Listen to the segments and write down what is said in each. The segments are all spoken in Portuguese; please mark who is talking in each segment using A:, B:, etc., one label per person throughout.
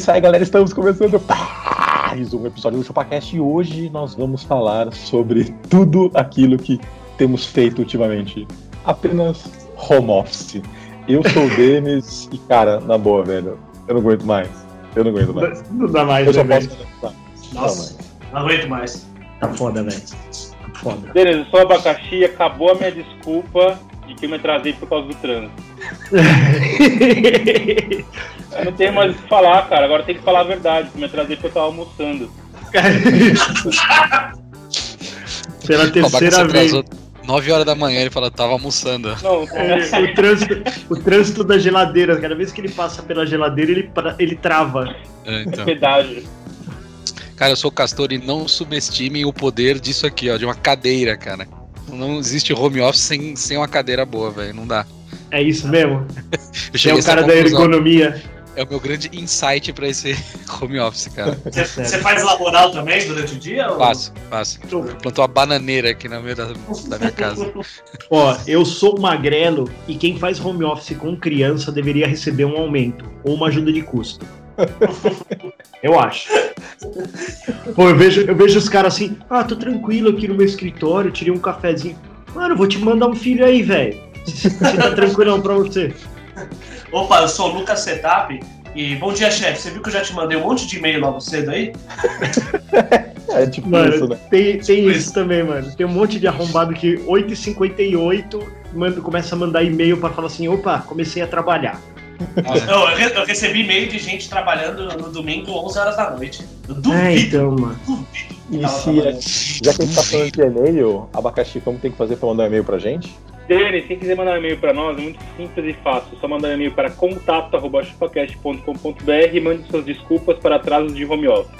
A: Isso aí, galera. Estamos começando mais um episódio do ChupaCast e hoje nós vamos falar sobre tudo aquilo que temos feito ultimamente. Apenas home office. Eu sou o Denis e, cara, na boa, velho, eu não aguento mais. Eu não aguento mais.
B: Não dá mais,
A: Eu só
B: né,
A: posso.
B: velho?
A: Não,
B: Nossa, não aguento mais. Tá foda, velho. Tá foda.
C: Beleza, eu sou abacaxi, acabou a minha desculpa de que eu me atrasei por causa do trânsito. Eu não tenho mais o que falar, cara. Agora tem que falar a verdade. me atrasei porque eu tava almoçando.
B: Pela
D: O
B: terceira vez.
D: atrasou 9 horas da manhã, ele fala, tava almoçando.
C: Não,
B: É, o, trânsito, o trânsito da geladeira, cada vez que ele passa pela geladeira, ele, ele trava.
D: É, então.
C: pedágio.
D: Cara, eu sou castor e não subestimem o poder disso aqui, ó, de uma cadeira, cara. Não existe home office sem, sem uma cadeira boa, velho. Não dá.
B: É isso mesmo? É o cara da ergonomia.
D: É o meu grande insight pra esse home office, cara.
E: Você, você faz laboral também durante o dia? ou-
D: Faço, faço. Plantou uma bananeira aqui na meio da, da minha casa.
B: Ó, eu sou magrelo e quem faz home office com criança deveria receber um aumento ou uma ajuda de custo. Eu acho. Pô, eu vejo, eu vejo os caras assim, ah, tô tranquilo aqui no meu escritório, tirei um cafezinho. Mano, vou te mandar um filho aí, velho. Se tá tranquilão pra você.
E: Opa, eu sou o Lucas Setup. E bom dia, chefe. Você viu que eu já te mandei um monte de e-mail logo cedo aí?
A: É tipo
B: Mano,
A: isso, né?
B: tem, tem isso também, mano. Tem um monte de arrombado que 8h58 manda, começa a mandar e-mail pra falar assim, opa, comecei a trabalhar.
E: Eu, eu re- eu recebi e-mail de gente trabalhando no domingo 11 horas da noite. Eu duvido,
B: É, então, mano.
E: duvido.
A: E se, já que a gente tá falando de e-mail, abacaxi, como tem que fazer pra mandar um e-mail pra gente?
C: Denis, quem quiser mandar um e-mail pra nós, é muito simples e fácil. É só mandar um e-mail para contato.chupacast.com.br e mande suas desculpas para atrasos de home office.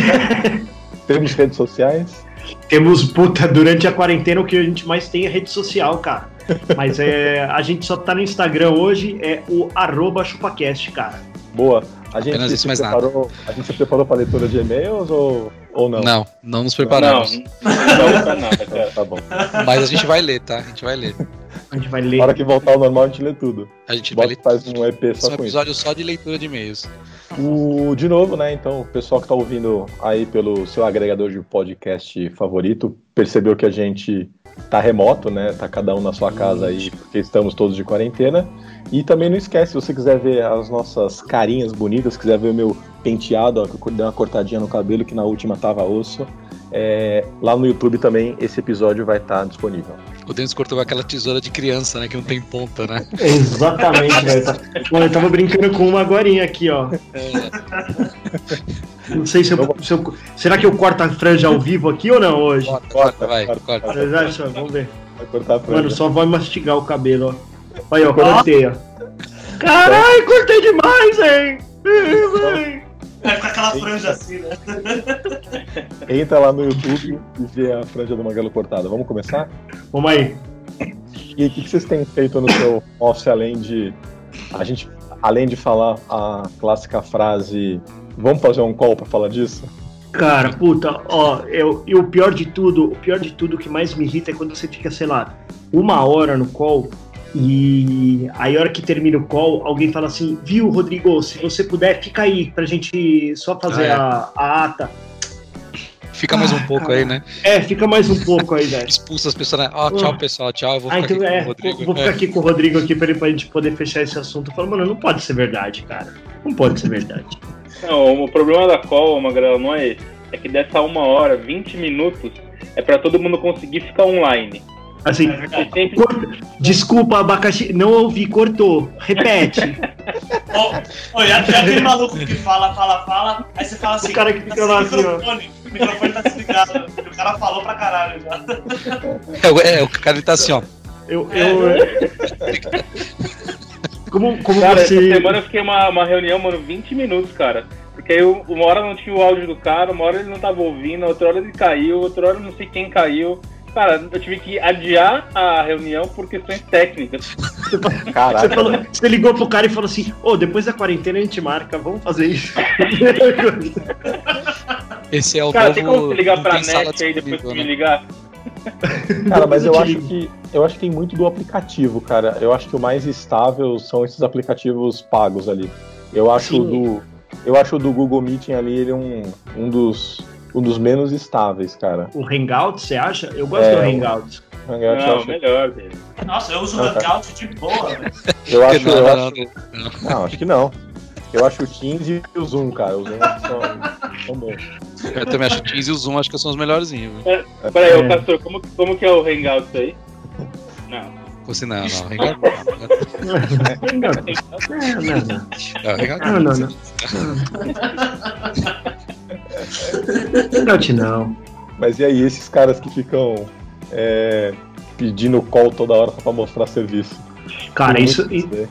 A: Temos redes sociais.
B: Temos, puta, durante a quarentena o que a gente mais tem é rede social, cara. Mas é, a gente só tá no Instagram hoje, é o arroba chupacast, cara.
A: Boa. A gente,
D: Apenas isso,
A: se
D: mais
A: preparou, a gente se preparou pra leitura de e-mails ou, ou não?
D: Não, não nos
C: Não,
D: preparamos.
C: não, não pra nada, cara.
A: Tá bom.
D: Mas a gente vai ler, tá? A gente vai ler.
B: A gente vai
A: Na
B: ler.
A: hora que voltar ao normal, a gente lê tudo.
D: A gente vai
A: Bota,
D: ler.
A: faz um EP
D: é
A: só
D: um
A: com isso.
D: episódio só de leitura de e-mails.
A: O, de novo, né? Então, o pessoal que tá ouvindo aí pelo seu agregador de podcast favorito percebeu que a gente tá remoto, né? Tá cada um na sua casa aí, porque estamos todos de quarentena. E também não esquece, se você quiser ver as nossas carinhas bonitas, quiser ver o meu penteado, ó, que eu dei uma cortadinha no cabelo, que na última tava osso. É, lá no YouTube também esse episódio vai estar disponível.
D: O Denis cortou aquela tesoura de criança, né? Que não tem ponta, né?
B: Exatamente, velho. Tá- Pô, eu tava brincando com uma agorinha aqui, ó. Não sei se eu, se eu- Será que eu corto a franja ao vivo aqui ou não hoje?
D: Corta, corta, vai, corta.
B: Vocês acham? Vamos ver.
A: Vai cortar a franja.
B: Mano, só vai mastigar o cabelo, ó. Aí, ó, cortei, ó. Caralho, cortei demais, hein?
E: Vai com aquela franja assim, né?
A: Entra lá no YouTube e vê a franja do Magalo cortada. Vamos começar?
B: Vamos aí.
A: E o que que vocês têm feito no seu office além de a gente além de falar a clássica frase vamos fazer um call pra falar disso?
B: Cara, puta, ó, eu, e o pior de tudo, o pior de tudo que mais me irrita é quando você fica, sei lá, uma hora no call e aí a hora que termina o call, alguém fala assim, viu, Rodrigo, se você puder, fica aí pra gente só fazer
D: Ah,
B: a, a ata.
D: Fica mais um
B: Ah,
D: pouco
B: cara.
D: aí, né?
B: É, fica mais um pouco aí, velho.
D: Expulsa as pessoas, né? Ó, tchau, pessoal, tchau. Eu vou
B: Ah,
D: ficar
B: então
D: aqui
B: é,
D: com o Rodrigo.
B: vou, ficar aqui com o Rodrigo aqui pra, ele, pra gente poder fechar esse assunto. Eu falo, mano, não pode ser verdade, cara. Não pode ser verdade.
C: Não, o problema da call, Magrela, não é esse. É que dessa uma hora, 20 minutos, é pra todo mundo conseguir ficar online.
B: Assim,
E: É
C: sempre
B: corta- desculpa, abacaxi, não ouvi, cortou. Repete.
E: Ô, ô, e aquele maluco que fala, fala, fala, aí você fala assim.
B: O cara que fica lá assim, ó.
E: microfone, microfone tá desligado. O cara falou pra caralho já.
D: É, o- é, o cara tá assim, ó.
B: Eu. eu como como
C: Cara,
B: você.
C: essa semana eu fiquei uma, uma reunião, mano, 20 minutos, cara. Porque aí uma hora não tinha o áudio do cara, uma hora ele não tava ouvindo, outra hora ele caiu, outra hora eu não sei quem caiu. Cara, eu tive que adiar a reunião por questões técnicas.
B: Você,
A: Caraca.
B: falou- você ligou pro cara e falou assim: Ô, depois da quarentena a gente marca, vamos fazer isso.
D: Esse é o
C: Cara,
D: novo.
C: tem como você ligar pra net aí depois que
D: disponível,
C: me
D: né?
C: ligar?
A: Cara, mas eu acho que eu acho que tem muito do aplicativo, cara. Eu acho que o mais estável são esses aplicativos pagos ali. Eu acho
B: Sim.
A: do eu acho o do Google Meeting ali ele um, um dos um dos menos estáveis, cara.
B: O Hangout, você acha? Eu gosto
A: É,
B: do Hangout.
A: O Hangout eu
C: Não,
A: acho,
C: melhor dele.
E: Nossa, eu uso o
A: Ah, tá.
E: Hangout de boa, velho.
A: eu acho,
D: Não,
A: eu
D: não,
A: acho
D: não.
A: não, acho que não. Eu acho o Teams e o Zoom, cara. Os Zoom são, são bons.
D: Eu também acho o Teams e o Zoom, acho que são os melhorzinhos. viu?
C: Peraí,
B: É.
C: ô Castor, como, como que é o Hangout aí? Não.
D: Você não, não. Hangout não.
B: Hangout. Não, não, não.
D: Não, Hangout
B: Não, não, não. Hangout não.
A: Mas e aí, esses caras que ficam é, pedindo call toda hora só pra mostrar serviço?
B: Cara, isso.
A: né?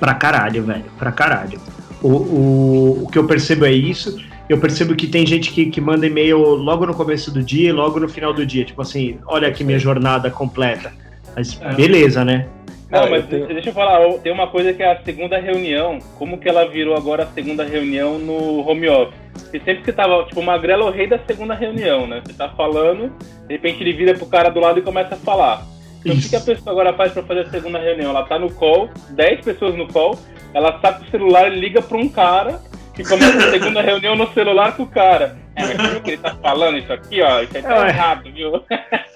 B: Pra caralho, velho. Pra caralho. O, o, o que eu percebo é isso. Eu percebo que tem gente que, que manda e-mail logo no começo do dia e logo no final do dia. Tipo assim, olha aqui minha jornada completa. Mas
E: É.
B: beleza, né?
C: Não,
A: Cara,
C: mas
A: eu tenho-
C: deixa eu falar, tem uma coisa que é a segunda reunião. Como que ela virou agora a segunda reunião no home office? Porque sempre que tava, tipo, o Magrelo é o rei da segunda reunião, né? Você tá falando, de repente ele vira pro cara do lado e começa a falar. Então o que, que a pessoa agora faz pra fazer a segunda reunião? Ela tá no call, 10 pessoas no call, ela saca o celular e liga pra um cara e começa a segunda reunião no celular com o cara. É, mas viu que ele tá falando isso aqui, ó? Isso aí tá
B: É.
C: errado, viu?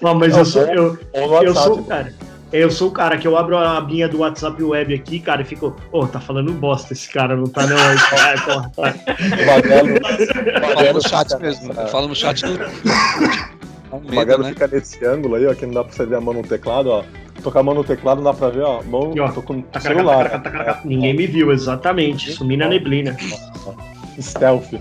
B: Não, mas
A: Não,
B: eu sou. Eu, eu
A: WhatsApp.
B: sou cara. Eu sou o cara que eu abro a abinha do WhatsApp web aqui, cara, e fico, ô, tá falando bosta esse cara, não tá não. Aí, é, porra, tá.
A: Magrelo
D: no chat mesmo. Eu falo no chat do.
A: O
D: medo, né?
A: fica nesse ângulo aí, ó, que não dá pra você ver a mão no teclado, ó. Tô com a mão no teclado, não dá pra ver, ó. Mão,
B: E, ó,
A: tô com o
B: Tacaracá,
A: celular.
B: Ninguém me viu, exatamente. Sumi na neblina.
A: Stealth.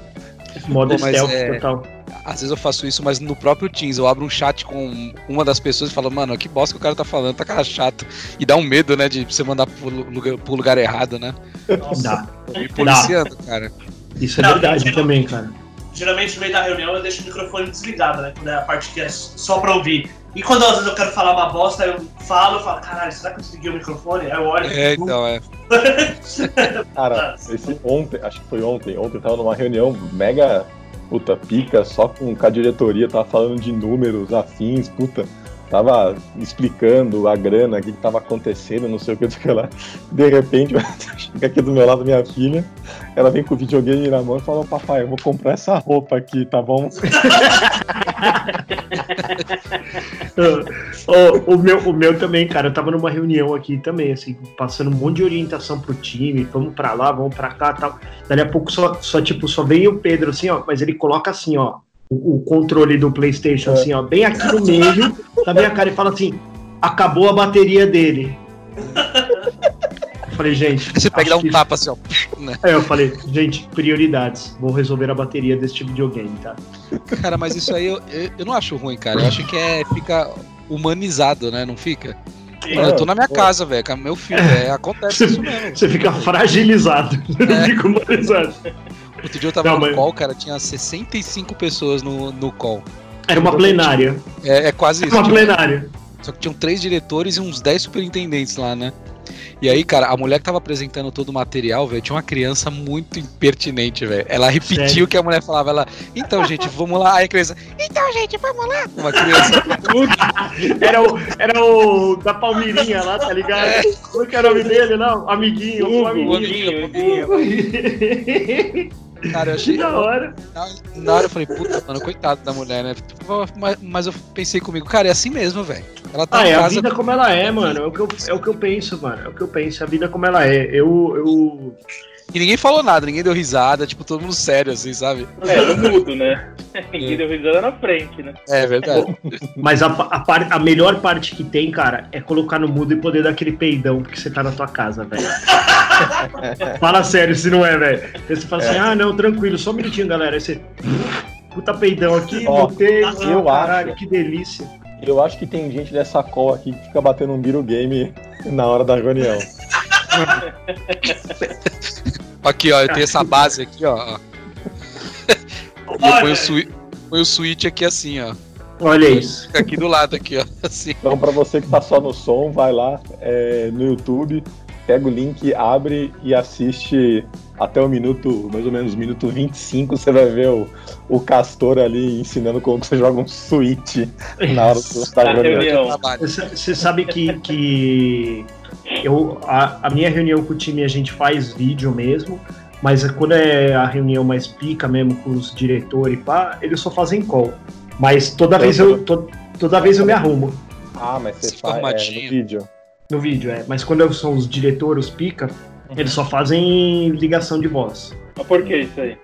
B: Modo
D: Pô,
B: stealth
D: é-
B: total.
D: Às vezes eu faço isso, mas no próprio Teams eu abro um chat com uma das pessoas e falo, mano, que bosta que o cara tá falando, tá cara chato. E dá um medo, né, de você mandar pro lugar, pro lugar errado, né?
B: Dá.
D: Tô me policiando, cara.
B: Isso é
E: Não,
B: verdade
E: não.
B: também, cara.
E: Geralmente no meio da reunião eu deixo o microfone desligado, né? Quando é a parte que é só pra ouvir. E quando às vezes eu quero falar uma bosta, eu falo, eu falo, caralho, será que eu desliguei o microfone? Aí eu olho.
D: É, então, é.
A: Cara, esse ontem, acho que foi ontem, ontem eu tava numa reunião mega puta pica, só com, com a diretoria, tava falando de números, afins, puta. Tava explicando a grana, o que, que tava acontecendo, não sei o que, não sei lá. De repente, chega aqui do meu lado minha filha, ela vem com o videogame na mão e fala, papai, eu vou comprar essa roupa aqui, tá bom?
B: Ô, o, meu, o meu também, cara, eu tava numa reunião aqui também, assim, passando um monte de orientação pro time, vamos pra lá, vamos pra cá tal. Dali a pouco só, só tipo, só vem o Pedro, assim, ó, mas ele coloca assim, ó, o, o controle do Playstation,
A: É.
B: assim, ó, bem aqui no meio, da minha cara e fala assim, acabou a bateria dele. Eu falei, gente.
D: Você pega e dá um
B: que-
D: tapa assim, ó. Né?
B: Aí eu falei, gente, prioridades. Vou resolver a bateria desse videogame, tá?
D: Cara, mas isso aí eu, eu, eu não acho ruim, cara. Eu acho que é, fica humanizado, né? Não fica? Mano, eu tô na minha casa, velho, com meu filho. É, acontece isso mesmo.
B: Você fica fragilizado. Não
D: É.
B: fica humanizado.
D: Outro dia eu tava
B: Não,
D: no
B: mas-
D: call, cara, tinha 65 pessoas no, no call.
B: Era uma plenária.
D: É, é quase isso.
B: Uma
D: tipo,
B: plenária.
D: Só que tinham três diretores e uns 10 superintendentes lá, né? E aí, cara, a mulher que tava apresentando todo o material, velho, tinha uma criança muito impertinente, velho. Ela repetiu
B: Sério?
D: o que a mulher falava. Ela, então, gente, vamos lá. Aí a criança, então, gente, vamos lá. Uma criança.
B: Era o, era o da Palmeirinha lá, tá ligado?
D: É.
B: Como que era o nome dele, não? Amiguinho, o
C: Hugo,
B: amiguinho.
C: Huguinho, Huguinho.
D: Cara, eu
B: Que
D: achei.
B: da hora.
D: Na, na hora eu falei, puta, mano, coitado da mulher, né? Tipo, Mas, mas eu pensei comigo, cara, é assim mesmo, velho. Ela tá
B: Ah, é a
D: casa.
B: vida como ela é, mano. É o, que eu, é o que eu penso, mano. É o que eu penso. A vida como ela é. Eu. eu...
D: E ninguém falou nada, ninguém deu risada, tipo, todo mundo sério, assim, sabe?
C: É, eu mudo, né? Ninguém deu risada na frente, né?
D: É verdade.
B: Mas a, a, par- a melhor parte que tem, cara, é colocar no mudo e poder dar aquele peidão porque você tá na tua casa, velho. Fala sério, se não é, velho. Aí Você fala assim, ah, não, tranquilo, só um minutinho, galera. Aí você. Puta peidão aqui,
A: Ó,
B: botei.
A: eu
B: caralho,
A: acho-
B: que delícia.
A: Eu acho que tem gente dessa call aqui que fica batendo um Biro Game na hora da reunião.
D: Aqui, ó, eu tenho essa base aqui, ó. E eu ponho o, sui- ponho o switch aqui assim, ó.
B: Olha isso.
D: Fica aqui do lado, aqui, ó. Assim.
A: Então, pra você que tá só no som, vai lá é, no YouTube, pega o link, abre e assiste até o minuto, mais ou menos, minuto 25. Você vai ver o, o Castor ali ensinando como que você joga um Switch na hora do, da
C: Na
A: reunião.
C: reunião.
D: Trabalho.
B: Você sabe que, que eu, a, a minha reunião com o time a gente faz vídeo mesmo, mas quando é a reunião mais pica mesmo com os diretores e pá, eles só fazem call. Mas toda vez eu, to- toda vez eu me arrumo
A: Ah, mas você faz é, no vídeo.
B: no vídeo, é. Mas quando são os diretores, os pica, eles só fazem ligação de voz.
C: Mas por que isso aí?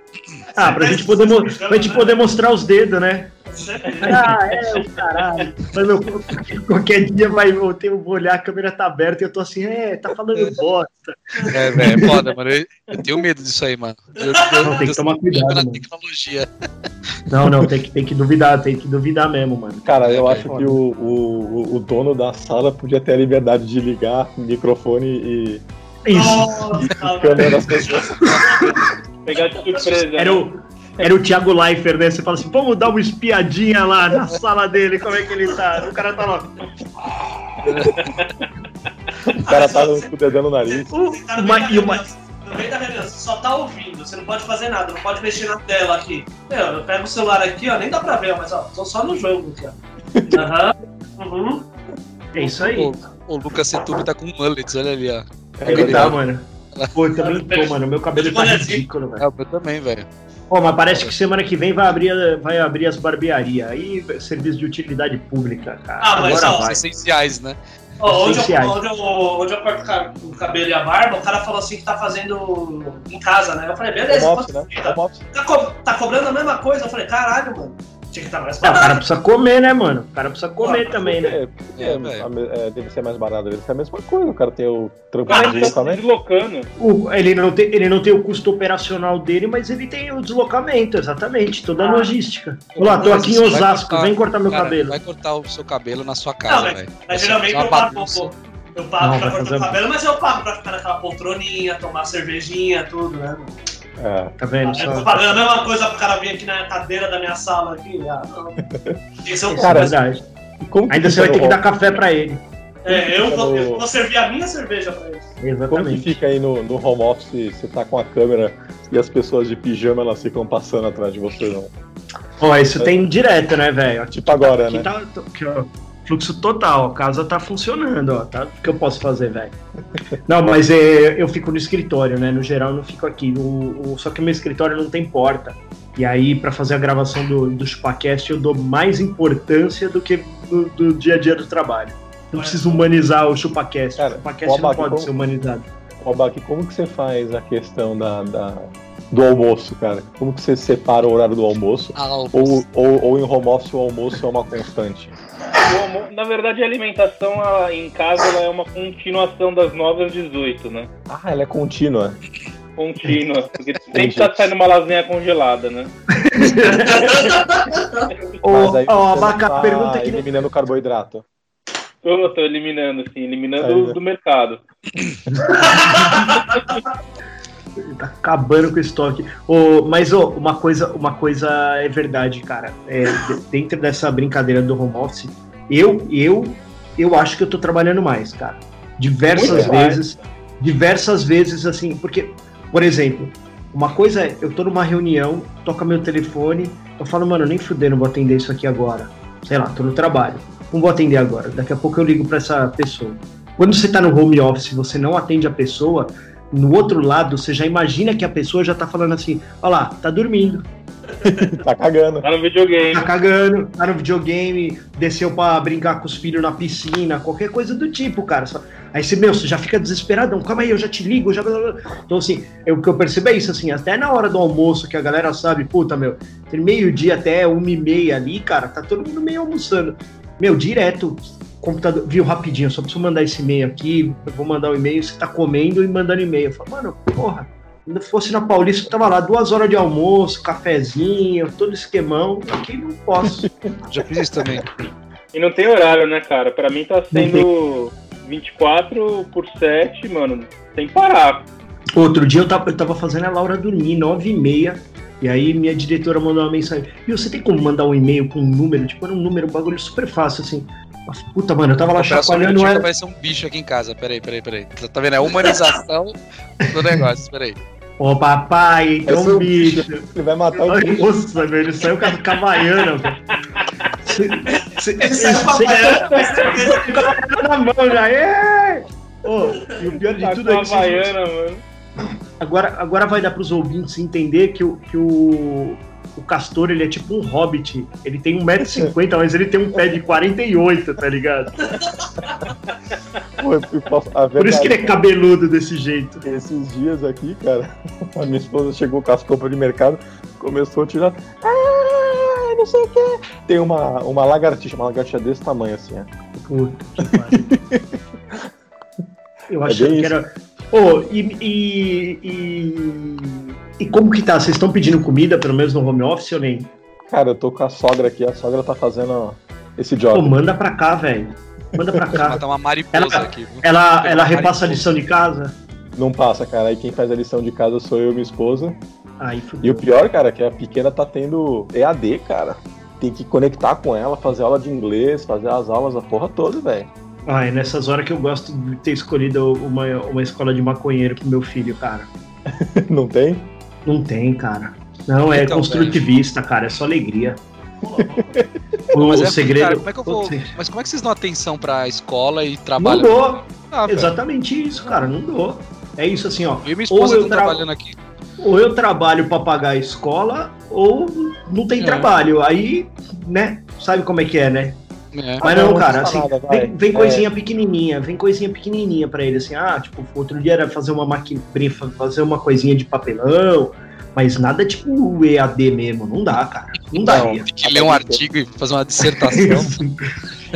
B: Ah, pra gente poder, mo- pra gente poder mostrar os dedos, né? Ah, é, o caralho. Mas, meu, qualquer dia vai, eu, tenho, vou olhar, a câmera tá aberta e eu tô assim, é, tá falando bosta.
D: É, velho, é foda, mano. Eu, eu tenho medo disso aí, mano. Eu, eu,
B: Não, tem que
D: eu
B: tomar cuidado,
D: na
B: mano.
D: tecnologia.
B: Não, não, tem que, tem que duvidar, tem que duvidar mesmo, mano.
A: Cara, eu
D: É,
A: acho que o, o, o dono da sala podia ter a liberdade de ligar o microfone e
B: Isso.
E: Nossa,
A: câmera das pessoas.
C: Pegar de surpresa.
B: Era o, era o Thiago Leifert, né? Você fala assim, vamos dar uma espiadinha lá na sala dele, como é que ele tá? O cara tá lá.
A: O cara tá com o dedão no nariz.
B: Uh,
E: Tá no
B: uma- e uma,
E: no meio da reunião, você só tá ouvindo, você não pode fazer nada, não pode mexer na tela aqui. Meu, eu pego o celular aqui, ó, nem dá pra ver, mas ó, tô só no jogo aqui, ó. Aham. Uhum.
B: é isso aí.
D: O, o Lucas Setube tá com mullets, olha ali, ó.
B: Ele tá, mano. Pô, eu também tô, mano. Meu cabelo tá ridículo, velho.
D: É, o meu também, velho.
B: Ó, mas parece que semana que vem vai abrir, vai abrir as barbearias. Aí, serviço de utilidade pública, cara.
E: Ah, mas,
B: Agora
E: ó,
B: vai.
D: Essenciais, né?
E: Ó, onde, eu, onde, eu, onde eu corto o ca- o cabelo e a barba, o cara falou assim que tá fazendo em casa, né? Eu falei, beleza,
A: Home office, né?
E: Tá, co- tá cobrando a mesma coisa? Eu falei, caralho, mano. Tinha que estar mais
B: É, o cara
E: barato.
B: precisa comer, né, mano? O cara precisa comer
E: Ah,
B: também, né?
A: É, porque
D: É,
A: é, é, deve ser mais barato, deve ser a mesma coisa. O cara tem o trampo de
C: ele tá
A: deslocamento.
C: deslocando.
B: O- ele, não tem, ele não tem o custo operacional dele, mas ele tem o deslocamento, exatamente, toda a
E: Ah.
B: logística. Olá, tô aqui em Osasco,
D: cortar-
B: vem cortar meu
D: Cara,
B: cabelo.
D: Vai cortar o seu cabelo na sua casa, velho.
E: Mas geralmente eu pago. Eu pago
B: Não,
E: pra cortar o cabelo, mas eu pago pra ficar naquela poltroninha, tomar cervejinha, tudo, né?
A: É.
B: Tá vendo
E: Eu tô
B: só?
E: pagando a mesma coisa pro cara vir aqui na cadeira da minha sala aqui. Ah, não. Esse é o
B: Isso é
A: Cara,
B: verdade.
A: Como que
B: Ainda você vai ter que dar café pra ele.
E: É, eu vou,
A: no-
E: eu vou servir a minha cerveja pra eles.
A: Como que
B: Exatamente.
A: fica aí no, no home office, você tá com a câmera e as pessoas de pijama elas ficam passando atrás de você, não?
B: Ó, isso tem direto, né, velho?
A: Tipo agora,
B: Aqui
A: né?
B: tá, tô- aqui, ó, fluxo total, a casa tá funcionando, ó, tá? O que eu posso fazer, velho? Não, mas é, eu fico no escritório, né? No geral, eu não fico aqui. O, o- só que o meu escritório não tem porta. E aí, pra fazer a gravação do, do ChupaCast, eu dou mais importância do que do, do dia a dia do trabalho. Não preciso humanizar o ChupaCast.
A: Cara,
B: o ChupaCast
A: o
B: não
A: Abaca,
B: pode
A: como-
B: ser humanizado.
A: Baque, como que você faz a questão da, da- do almoço, cara? Como que você separa o horário do almoço?
D: Ah, o-
A: Ou, ou, ou em home office o almoço é uma constante?
C: Na verdade, a alimentação ela, em casa ela é uma continuação das 9 às 18, né?
A: Ah, ela é contínua.
C: Contínua. Porque sempre tá saindo uma lasanha congelada, né?
A: Mas aí
B: ó,
A: você
B: Abaca,
A: tá
B: pergunta que
A: eliminando o carboidrato.
C: Eu tô eliminando, assim, eliminando
A: Aí, né?
C: do mercado.
B: Tá acabando com o estoque. Ô, mas ô, uma, coisa, uma coisa é verdade, cara. É, de- dentro dessa brincadeira do home office, eu, eu, eu acho que eu tô trabalhando mais, cara. Diversas
C: Muito
B: vezes. Diversas vezes, assim, porque, por exemplo, uma coisa é, eu tô numa reunião, toca meu telefone, eu falo, mano, nem fudendo, vou atender isso aqui agora. Sei lá, tô no trabalho. Não vou atender agora. Daqui a pouco eu ligo pra essa pessoa. Quando você tá no home office você não atende a pessoa, no outro lado, você já imagina que a pessoa já tá falando assim: olha lá, tá dormindo,
A: Tá cagando.
C: Tá no videogame.
B: tá cagando, tá no videogame, desceu pra brincar com os filhos na piscina, qualquer coisa do tipo, cara. Só- Aí você, meu, você já fica desesperadão, calma aí, eu já te ligo, eu já. Então, assim, eu- o que eu percebo é isso, assim, até na hora do almoço, que a galera sabe, puta, meu, tem meio-dia até uma e meia ali, cara, tá todo mundo meio almoçando. Meu, direto, computador, viu, rapidinho, eu só preciso mandar esse e-mail aqui, eu vou mandar o e-mail, você tá comendo e mandando e-mail. Eu falo, mano, porra, Se fosse na Paulista, eu tava lá duas horas de almoço, cafezinho, todo esquemão. Aqui não posso.
D: Já fiz isso também.
C: E não tem horário, né, cara? Pra mim tá sendo 24 por 7, mano, sem parar.
B: Outro dia eu tava, eu tava fazendo a Laura dormir, nove e meia. E aí minha diretora mandou uma mensagem. E você tem como mandar um e-mail com um número? Tipo, era um número, um bagulho super fácil, assim. Nossa, Puta, mano, eu tava lá
D: um
B: chacoalhando
D: que
B: ela.
D: apareceu um bicho aqui em casa. Peraí, peraí, peraí. Tá vendo? É a humanização do negócio. Peraí.
B: Ô papai, tem
A: é
B: um
A: o
B: bicho.
A: Ele vai matar o bicho.
B: Nossa, velho, ele saiu com a cabaiana, velho.
E: Ele saiu com que
B: tá na mão já. Ô, e o pior de
C: Tá
B: tudo é
C: a
B: que vocês-
C: Havaiana, mano.
B: agora, agora vai dar pros ouvintes entender que o, que o, o Castor ele é tipo um hobbit. Ele tem 1,50m, mas ele tem um pé de 48, tá ligado? Por isso que ele é cabeludo desse jeito.
A: é Esses dias aqui, cara, a minha esposa chegou com as compras de mercado, começou a tirar. Ah, não sei o que. Tem uma, uma lagartixa, uma lagartixa desse tamanho assim, ó.
B: Puta que pariu. Eu
A: É
B: achei
A: bem
B: que era. Ô, e, e, e. e como que tá? Vocês estão pedindo comida, pelo menos no home office ou nem?
A: Cara, eu tô com a sogra aqui, a sogra tá fazendo esse
B: Pô,
A: job.
B: manda pra cá, velho. Manda pra cá.
D: matar uma mariposa
B: Ela-
D: aqui.
B: Ela, ela
D: uma
B: repassa a
D: mariposa.
B: lição de casa?
A: Não passa, cara. Aí quem faz a lição de casa sou eu e minha esposa.
B: Aí
A: E o pior, cara, é que a pequena tá tendo EAD, cara. Tem que conectar com ela, fazer aula de inglês, fazer as aulas, a porra toda, velho.
B: Ah, é nessas horas que eu gosto de ter escolhido uma, uma escola de maconheiro pro meu filho, cara.
A: Não tem?
B: Não tem, cara. Não, é
D: Então,
B: construtivista, cara. É só alegria. O,
D: Mas é,
B: segredo.
D: cara, como é que eu vou. Mas como é que vocês dão atenção pra escola e
B: Não
D: trabalho?
B: dou.
D: Ah, velho.
B: Exatamente isso, cara. Não dou. É isso assim, ó.
D: Eu e minha
B: Ou
D: esposa estão
B: tra-
D: trabalhando aqui.
B: Ou eu trabalho pra pagar a escola, ou não tem
D: É.
B: trabalho. Aí, né? Sabe como é que é, né?
D: É.
B: Mas
A: não,
B: não,
A: não
B: cara, assim,
A: nada,
B: vem, vem
A: É.
B: coisinha pequenininha, vem coisinha pequenininha pra ele, assim, ah, tipo, outro dia era fazer uma máquina, fazer uma coisinha de papelão, mas nada tipo o EAD mesmo, não dá, cara, não daria.
D: Tem que ler um artigo e fazer uma dissertação.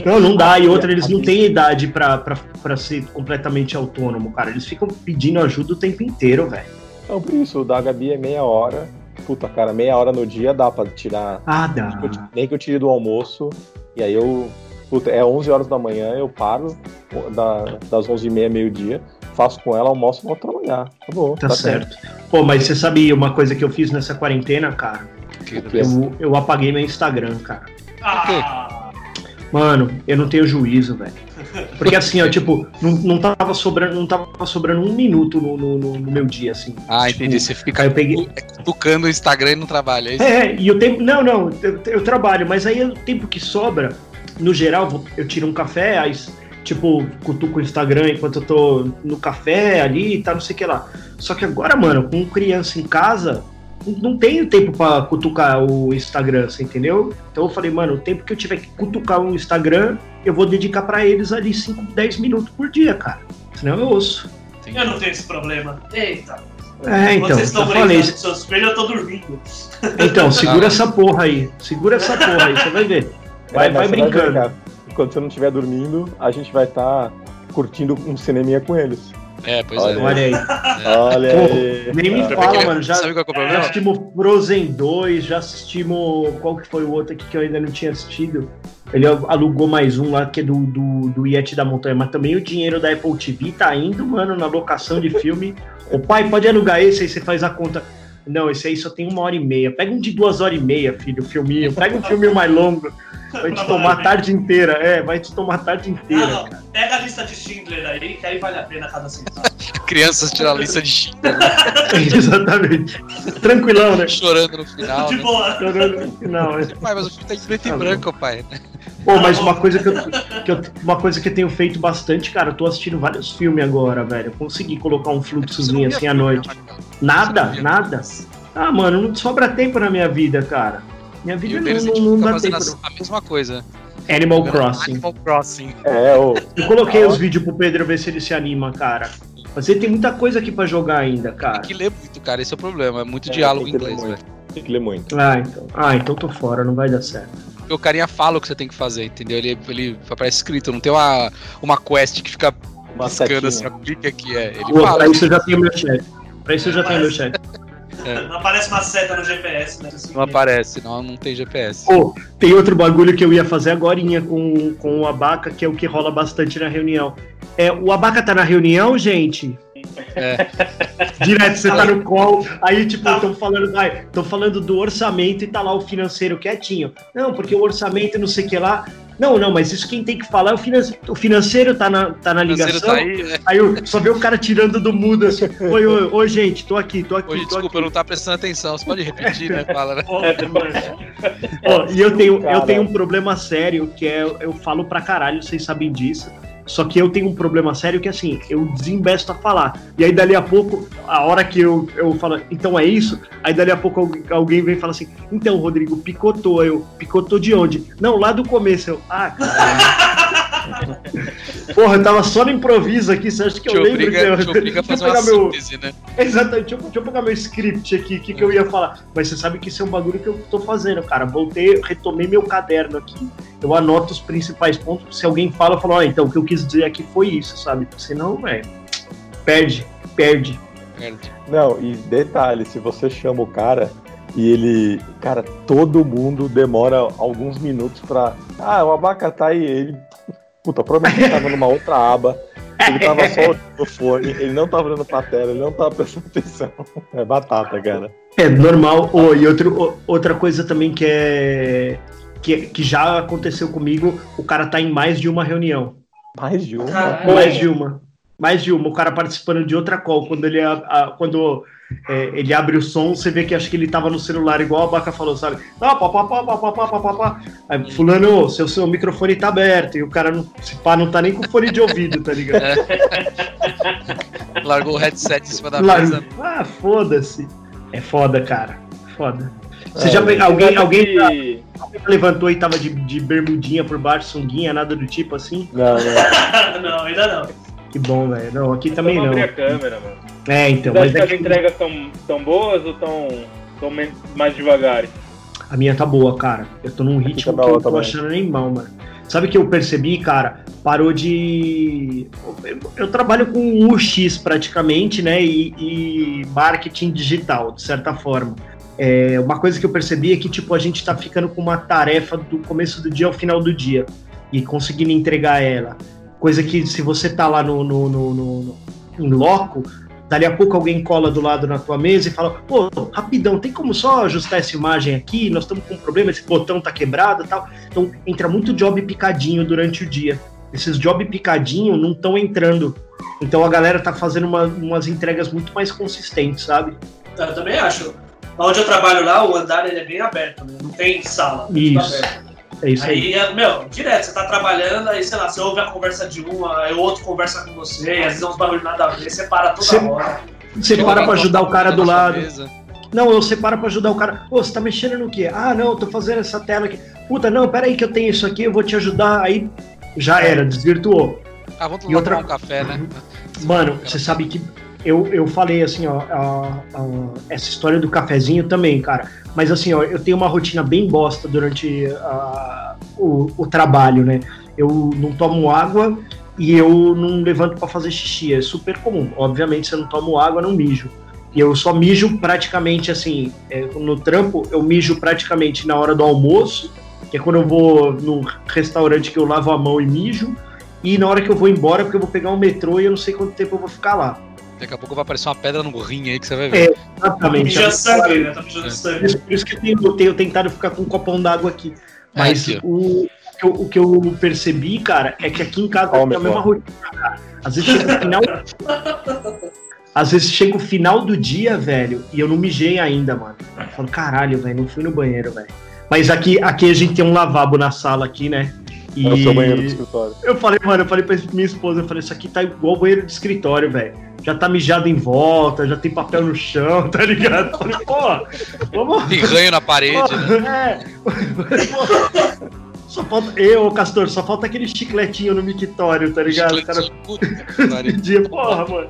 B: Não, não dá, e outra, eles não têm idade pra ser completamente autônomo, cara, eles ficam pedindo ajuda o tempo inteiro, velho.
A: Então, por isso, o da Gabi é meia hora. Puta, cara, meia hora no dia dá pra tirar.
B: Ah, dá.
A: Nem que eu tire do almoço. E aí eu. Puta, é 11 horas da manhã, eu paro da- das 11h30, meio-dia, faço com ela, almoço e vou trabalhar. Acabou.
B: Tá
A: tempo.
B: certo. Pô, mas você sabia uma coisa que eu fiz nessa quarentena, cara? Eu, eu apaguei meu Instagram, cara.
E: Ah,
B: Mano, eu não tenho juízo, velho. Porque assim, ó, tipo, não, não tava sobrando, não tava sobrando um minuto no, no, no- meu dia, assim.
D: Ah,
B: Tipo,
D: entendi. Você fica
B: Aí eu peguei.
D: cutucando o Instagram e não trabalha. É isso?
B: É, e o tempo. Não, não, eu, eu trabalho, mas aí o tempo que sobra, no geral, eu tiro um café, aí, tipo, cutuco o Instagram enquanto eu tô no café ali e tal, não sei o que lá. Só que agora, mano, com criança em casa, não tenho tempo pra cutucar o Instagram, você entendeu? Então eu falei, mano, o tempo que eu tiver que cutucar o Instagram, eu vou dedicar pra eles ali 5, 10 minutos por dia, cara. Senão eu ouço.
E: Eu não tenho esse problema. Eita.
B: É, então,
E: vocês estão
B: falei.
E: com seus filhos, eu tô dormindo.
B: Então, segura
D: Ah.
B: essa porra aí. Segura essa porra aí, você vai ver. Vai,
A: É, mas
B: vai
A: você
B: brincando.
A: cara. Enquanto você não estiver dormindo, a gente vai estar curtindo um cineminha com eles.
D: É, pois
A: Olha
D: é.
B: Olha aí.
A: Olha
B: Pô,
A: aí.
B: Nem me
A: Ah,
B: fala,
D: que-
B: mano. Já,
D: Sabe qual é o
B: já
D: problema?
B: assistimos Frozen 2, já assistimos. Qual que foi o outro aqui que eu ainda não tinha assistido? Ele alugou mais um lá que é do, do, do Yeti da Montanha, mas também o dinheiro da Apple TV tá indo, mano, na locação de filme. O pai pode alugar esse, aí você faz a conta. Não, esse aí só tem uma hora e meia. Pega um de duas horas e meia, filho, filminho. Pega um filme mais longo. Vai te tomar a tarde inteira. É, vai te tomar a tarde inteira.
E: Ah, não. Pega a lista de Schindler aí, que aí vale a pena cada centavo.
D: Crianças tiram a lista de Schindler,
B: Exatamente. Tranquilão, né?
D: chorando no final.
E: de
D: Né?
E: boa.
B: Não, é.
D: Pai, mas o filme tá em preto e
B: Tá bom.
D: branco, pai.
B: Pô, mas uma coisa que eu, que eu- uma coisa que eu tenho feito bastante, cara, eu tô assistindo vários filmes agora, velho. Eu consegui colocar um fluxozinho assim à noite. Nada, nada. Ah, mano, não sobra tempo na minha vida, cara. Minha
D: E
B: vida
D: o
B: não,
D: deles
B: não,
D: fica fazendo a mesma coisa.
B: Animal Crossing.
D: Animal Crossing.
A: É, ô.
B: Eu coloquei os vídeos pro Pedro ver se ele se anima, cara. Mas ele tem muita coisa aqui pra jogar ainda, cara.
D: Tem que ler muito, cara. Esse é o problema. É muito
A: É,
D: diálogo em inglês, velho.
A: Tem que ler muito.
B: Ah, então. Ah, então tô fora, não vai dar certo.
D: O carinha fala o que você tem que fazer, entendeu? Ele, ele aparece escrito, não tem uma, uma quest que fica
A: Uma
D: piscando
A: setinha.
D: assim, ó, clica aqui, é. Ele
B: Pô,
D: fala.
B: pra isso eu já tenho meu chefe. Pra isso eu já tenho meu chefe.
E: Não aparece uma seta no GPS, né?
D: Não aparece, não, não tem GPS.
B: Pô, tem outro bagulho que eu ia fazer agora com, com o Abaca, que é o que rola bastante na reunião. É, o Abaca tá na reunião, gente?
D: É.
B: Direto, você tá no call, aí tipo, estão falando, ai, falando do orçamento e tá lá o financeiro quietinho. Não, porque o orçamento não sei o que lá. Não, não, mas isso quem tem que falar é o financeiro. O financeiro tá na, tá na
D: Financeiro
B: ligação.
D: tá aí, né?
B: Aí eu só vê o cara tirando do mudo assim. Oi, oi, oi, gente, tô aqui, tô aqui,
D: Hoje,
B: tô
D: desculpa,
B: aqui.
D: eu não tá prestando atenção. Você pode repetir, né? Fala, né?
B: Ó, e eu tenho, eu tenho um problema sério que é eu falo pra caralho, vocês sabem disso. Só que eu tenho um problema sério que assim, eu desembesto a falar. E aí dali a pouco, a hora que eu, eu falo, então é isso, aí dali a pouco alguém- vem e fala assim, então, Rodrigo, picotou. Eu, picotou de onde? Não, lá do começo. Eu, ah, caralho. Porra, eu tava só no improviso aqui, você acha que
D: Te
B: eu lembro?
D: obriga,
B: que eu-
D: te obriga a
B: deixa eu
D: fazer uma
B: pegar meu-
D: síntese, né?
B: Exatamente, deixa eu, deixa eu pegar meu script aqui, o que, que eu ia falar. Mas você sabe que isso é um bagulho que eu tô fazendo, cara. Voltei, retomei meu caderno aqui. Eu anoto os principais pontos. Se alguém fala, eu falo, ó, então o que eu quis dizer aqui foi isso, sabe? Senão, velho, perde, perde.
D: Perde.
A: Não, e detalhe, se você chama o cara e ele. Cara, todo mundo demora alguns minutos pra. Ah, o abaca tá aí. Ele. Puta, provavelmente ele tava numa outra aba. Ele tava só olhando o fone, ele não tava olhando pra tela, ele não tava prestando atenção. É batata, cara.
B: É normal. Oh, e outro, outra coisa também que é. Que, que já aconteceu comigo, o cara tá em mais de uma reunião.
A: Mais de uma.
E: Caralho.
B: Mais de uma. Mais de uma. O cara participando de outra call. Quando ele, a- a- quando, é, ele abre o som, você vê que acho que ele tava no celular, igual a Baca falou, sabe? Ah, pá, pá, pá, pá, pá, pá, pá, pá, pá. Aí, fulano, seu, seu microfone tá aberto. E o cara, não, se pá, não tá nem com fone de ouvido, tá ligado?
D: Largou o headset em cima da mesa.
B: ah, foda-se. É foda, cara. Foda. Você
A: É,
B: já pe- alguém, alguém
C: que-
B: levantou e tava de, de bermudinha por baixo, sunguinha, nada do tipo assim?
A: Não, não.
E: não, ainda não.
B: Que bom, velho. Não, aqui também
C: Vamos
B: não.
C: abrir a câmera, mano.
B: É, então. Mas é
C: as
B: que
C: entregas são tão boas ou tão, tão mais devagar?
B: a minha tá boa, cara. Eu tô num ritmo
A: tá
B: que eu tô
A: também.
B: achando animal, mano. Sabe o que eu percebi, cara? Parou de. Eu, eu trabalho com UX praticamente, né? E, e marketing digital, de certa forma. É, uma coisa que eu percebi é que, tipo, a gente tá ficando com uma tarefa do começo do dia ao final do dia e conseguindo entregar ela. Coisa que, se você tá lá no, no, no, no, em loco, dali a pouco alguém cola do lado na tua mesa e fala: pô, rapidão, tem como só ajustar essa imagem aqui? Nós estamos com um problema, esse botão tá quebrado e tal. Então, entra muito job picadinho durante o dia. Esses job picadinho não estão entrando. Então a galera tá fazendo uma- umas entregas muito mais consistentes, sabe?
E: Eu também acho. Onde eu trabalho lá, o andar ele é bem aberto, né? Não tem sala.
B: Isso.
E: aberto.
B: É isso aí.
E: Aí, é, meu, direto, você tá trabalhando, aí, sei lá, você ouve a conversa de um, aí o outro conversa com você, e às vezes é uns barulhos nada a ver, você para toda
B: Você-
E: hora.
B: Você para pra ajudar o cara do lado.
D: mesa.
B: Não, eu separo pra ajudar o cara. Ô, você tá mexendo no quê? Ah, não, eu tô fazendo essa tela aqui. Puta, não, pera aí que eu tenho isso aqui, eu vou te ajudar. Aí já era, desvirtuou.
D: Ah, vamos
B: E
D: tomar
B: outra-
D: um café, né?
B: Mano, você sabe que eu, eu falei assim, ó, a- a- essa história do cafezinho também, cara. Mas assim, ó, eu tenho uma rotina bem bosta durante a- o, o trabalho, né? Eu não tomo água e eu não levanto pra fazer xixi. É super comum. Obviamente, se eu não tomo água, não mijo. E eu só mijo praticamente assim, é, no trampo, eu mijo praticamente na hora do almoço, que é quando eu vou no restaurante que eu lavo a mão e mijo, e na hora que eu vou embora, porque eu vou pegar um metrô e eu não sei quanto tempo eu vou ficar lá.
D: Daqui a pouco vai aparecer uma pedra no rim aí que você vai ver.
B: É. Exatamente.
E: Mijando sangue, né? Tá
D: É.
E: mijando sangue.
B: isso, por isso que eu tenho, tenho tentado ficar com um copão d'água aqui. Mas
D: É,
B: o, o que eu, o que eu percebi, cara, é que aqui em casa
A: Ó,
B: é a mesma rotina, cara. Às vezes chega o final. Às vezes chega o final do dia, velho, e eu não mijei ainda, mano. Eu falo, caralho, velho, não fui no banheiro, velho. Mas aqui, aqui a gente tem um lavabo na sala aqui, né? E
A: É o seu banheiro do escritório.
B: eu falei, mano, eu falei pra minha esposa, eu falei, isso aqui tá igual banheiro de escritório, velho. Já tá mijado em volta, já tem papel no chão, tá ligado? Eu falei, pô, vamos.
D: Tem ranho na parede, né?
B: É. Só falta. Eu, Castor, só falta aquele chicletinho no mictório, tá ligado? O cara
D: puta
B: pedia, porra, mano.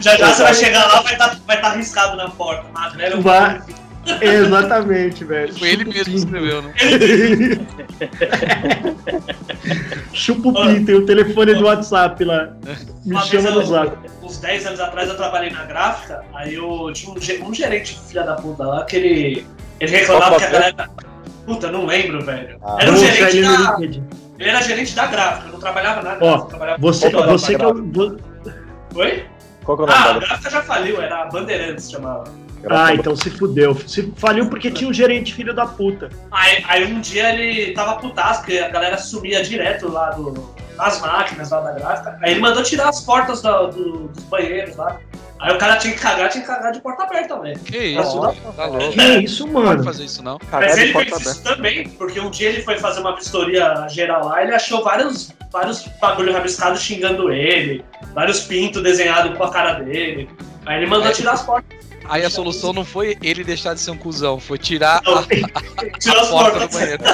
E: Já já você vai chegar lá, vai estar vai tá arriscado na porta. Magrelo.
B: Vai. Exatamente, velho.
D: Foi ele mesmo que escreveu, né?
B: Chupa o Pim, tem o telefone do WhatsApp lá. Me
E: Uma
B: chama no zap.
E: Uns 10 anos atrás eu trabalhei na gráfica, aí eu tinha um, um gerente filha da puta lá que ele, ele reclamava que a galera. Puta, não lembro, velho.
A: Ah.
E: Era um gerente da.
B: LinkedIn.
E: Ele era gerente da gráfica, não trabalhava na
B: Ó,
E: trabalhava
B: Você, você que é o. vo-
E: Oi?
A: Qual que é o nome
E: Ah, a gráfica já faliu, era a Bandeirantes chamava.
B: Ah, então se fudeu. Se faliu porque tinha um gerente filho da puta.
E: Aí, aí um dia ele tava putaço, porque a galera sumia direto lá do, nas máquinas lá da gráfica. Aí ele mandou tirar as portas do- do- dos banheiros lá. Aí o cara tinha que cagar, tinha que cagar de porta aberta também.
D: Que isso,
E: Nossa.
D: velho. Tá louco.
B: Que isso,
D: Não pode
B: mano?
D: fazer isso, não.
A: Cagar
E: Mas ele fez
A: aberta.
E: isso também, porque um dia ele foi fazer uma vistoria geral lá, ele achou vários, vários bagulho rabiscados xingando ele, vários pintos desenhados com a cara dele. Aí ele mandou
D: É.
E: tirar as portas.
D: Aí a solução não foi ele deixar de ser um cuzão, foi tirar
E: Não,
D: a, a
E: as
D: porta do banheiro.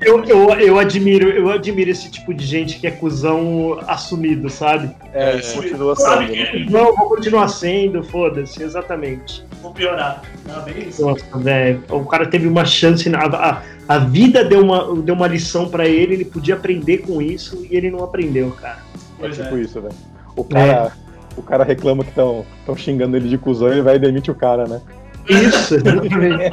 B: Eu, eu, eu, admiro, eu admiro esse tipo de gente que é cuzão assumido, sabe?
A: É,
D: É.
A: continua sendo. né?
B: Não, vou continuar sendo, foda-se, exatamente.
E: vou piorar. Não, bem isso.
B: Nossa, velho. O cara teve uma chance. na- A, a, a vida deu uma, deu uma lição pra ele, ele podia aprender com isso e ele não aprendeu, cara.
A: É
E: Pois
A: tipo
E: é.
A: isso, velho. O cara, o cara reclama que estão xingando ele de cuzão e ele vai e demite o cara, né?
B: Isso, exatamente.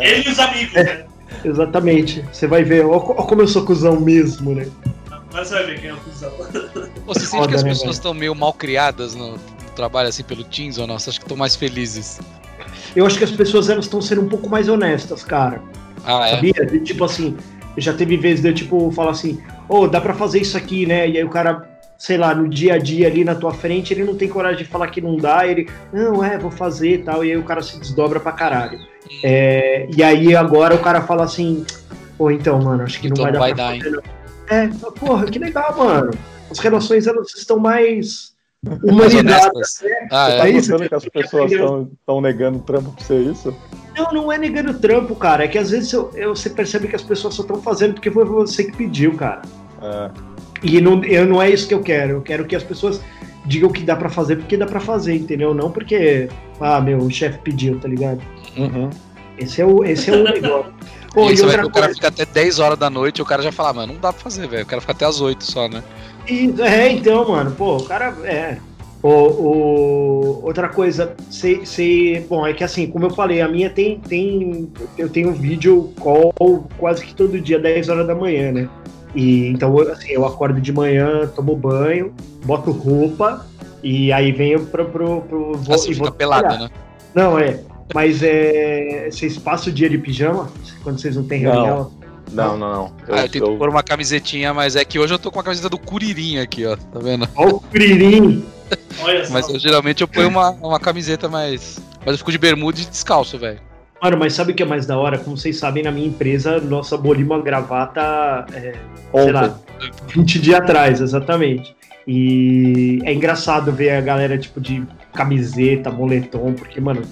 E: Ele e os amigos, né?
B: exatamente. Você vai ver, ó, ó como eu sou cuzão mesmo, né?
E: Agora você vai ver quem é o cuzão.
D: Você sente
B: Foda,
D: que as
B: né,
D: pessoas estão meio mal criadas no, trabalho assim pelo Teams ou não? Você acha que estão mais felizes?
B: Eu acho que as pessoas elas estão sendo um pouco mais honestas, cara.
D: Ah, é?
B: Sabia? Tipo assim, já teve vezes de eu, tipo, falar assim, ô, dá pra fazer isso aqui, né? E aí o cara, sei lá, no dia a dia ali na tua frente, ele não tem coragem de falar que não dá, ele, não, é, vou fazer e tal, e aí o cara se desdobra pra caralho. É, e aí agora o cara fala assim, pô, então, mano, acho que não
D: Então
B: vai
D: não
B: dar
D: vai
B: pra
D: dar,
B: não. É, porra, que legal, mano. As relações, elas estão mais humanizadas. né?
D: Ah,
A: Tá
D: é.
B: isso,
A: notando que as pessoas estão negando trampo pra ser isso?
B: Não, não é negando trampo, cara. É que às vezes eu- eu- você percebe que as pessoas só estão fazendo porque foi você que pediu, cara.
A: É,
B: E não, eu, não é isso que eu quero. Eu quero que as pessoas digam que dá pra fazer porque dá pra fazer, entendeu? Não porque, ah, meu, o chefe pediu, tá ligado?
A: uhum.
B: Esse é o, esse é o negócio. Pô,
D: E
B: e
D: vai o cara fica até 10 horas da noite e o cara já fala, mano, não dá pra fazer, velho. O cara fica até as 8 só, né?
B: e- é, então, mano, pô, o cara, é. O, o- outra coisa, se, se, bom, é que assim, como eu falei, a minha tem, tem, eu tenho vídeo call quase que todo dia, 10 horas da manhã, né? E então, assim, eu acordo de manhã, tomo banho, boto roupa e aí venho pro, pro, pro vou,
D: Assim
B: e vou
D: fica pelado,
B: trabalhar.
D: né?
B: Não, é. Mas é. Vocês passam o dia de pijama? Quando vocês não têm
A: Não.
B: reunião?
A: Não, não, não. Eu,
D: ah, eu tento
A: eu-
D: pôr uma camisetinha, mas é que hoje eu tô com a camiseta do Curirim aqui, ó. Tá vendo?
B: Olha o Curirim.
E: Olha só.
D: Mas eu, geralmente eu ponho uma, uma camiseta mais. Mas eu fico de bermuda e descalço, velho.
B: Mano, mas sabe o que é mais da hora? Como vocês sabem, na minha empresa, nossa abolimos a gravata, é, sei
A: ontem.
B: lá, 20 dias atrás, exatamente. E é engraçado ver a galera, tipo, de camiseta, moletom, porque, mano,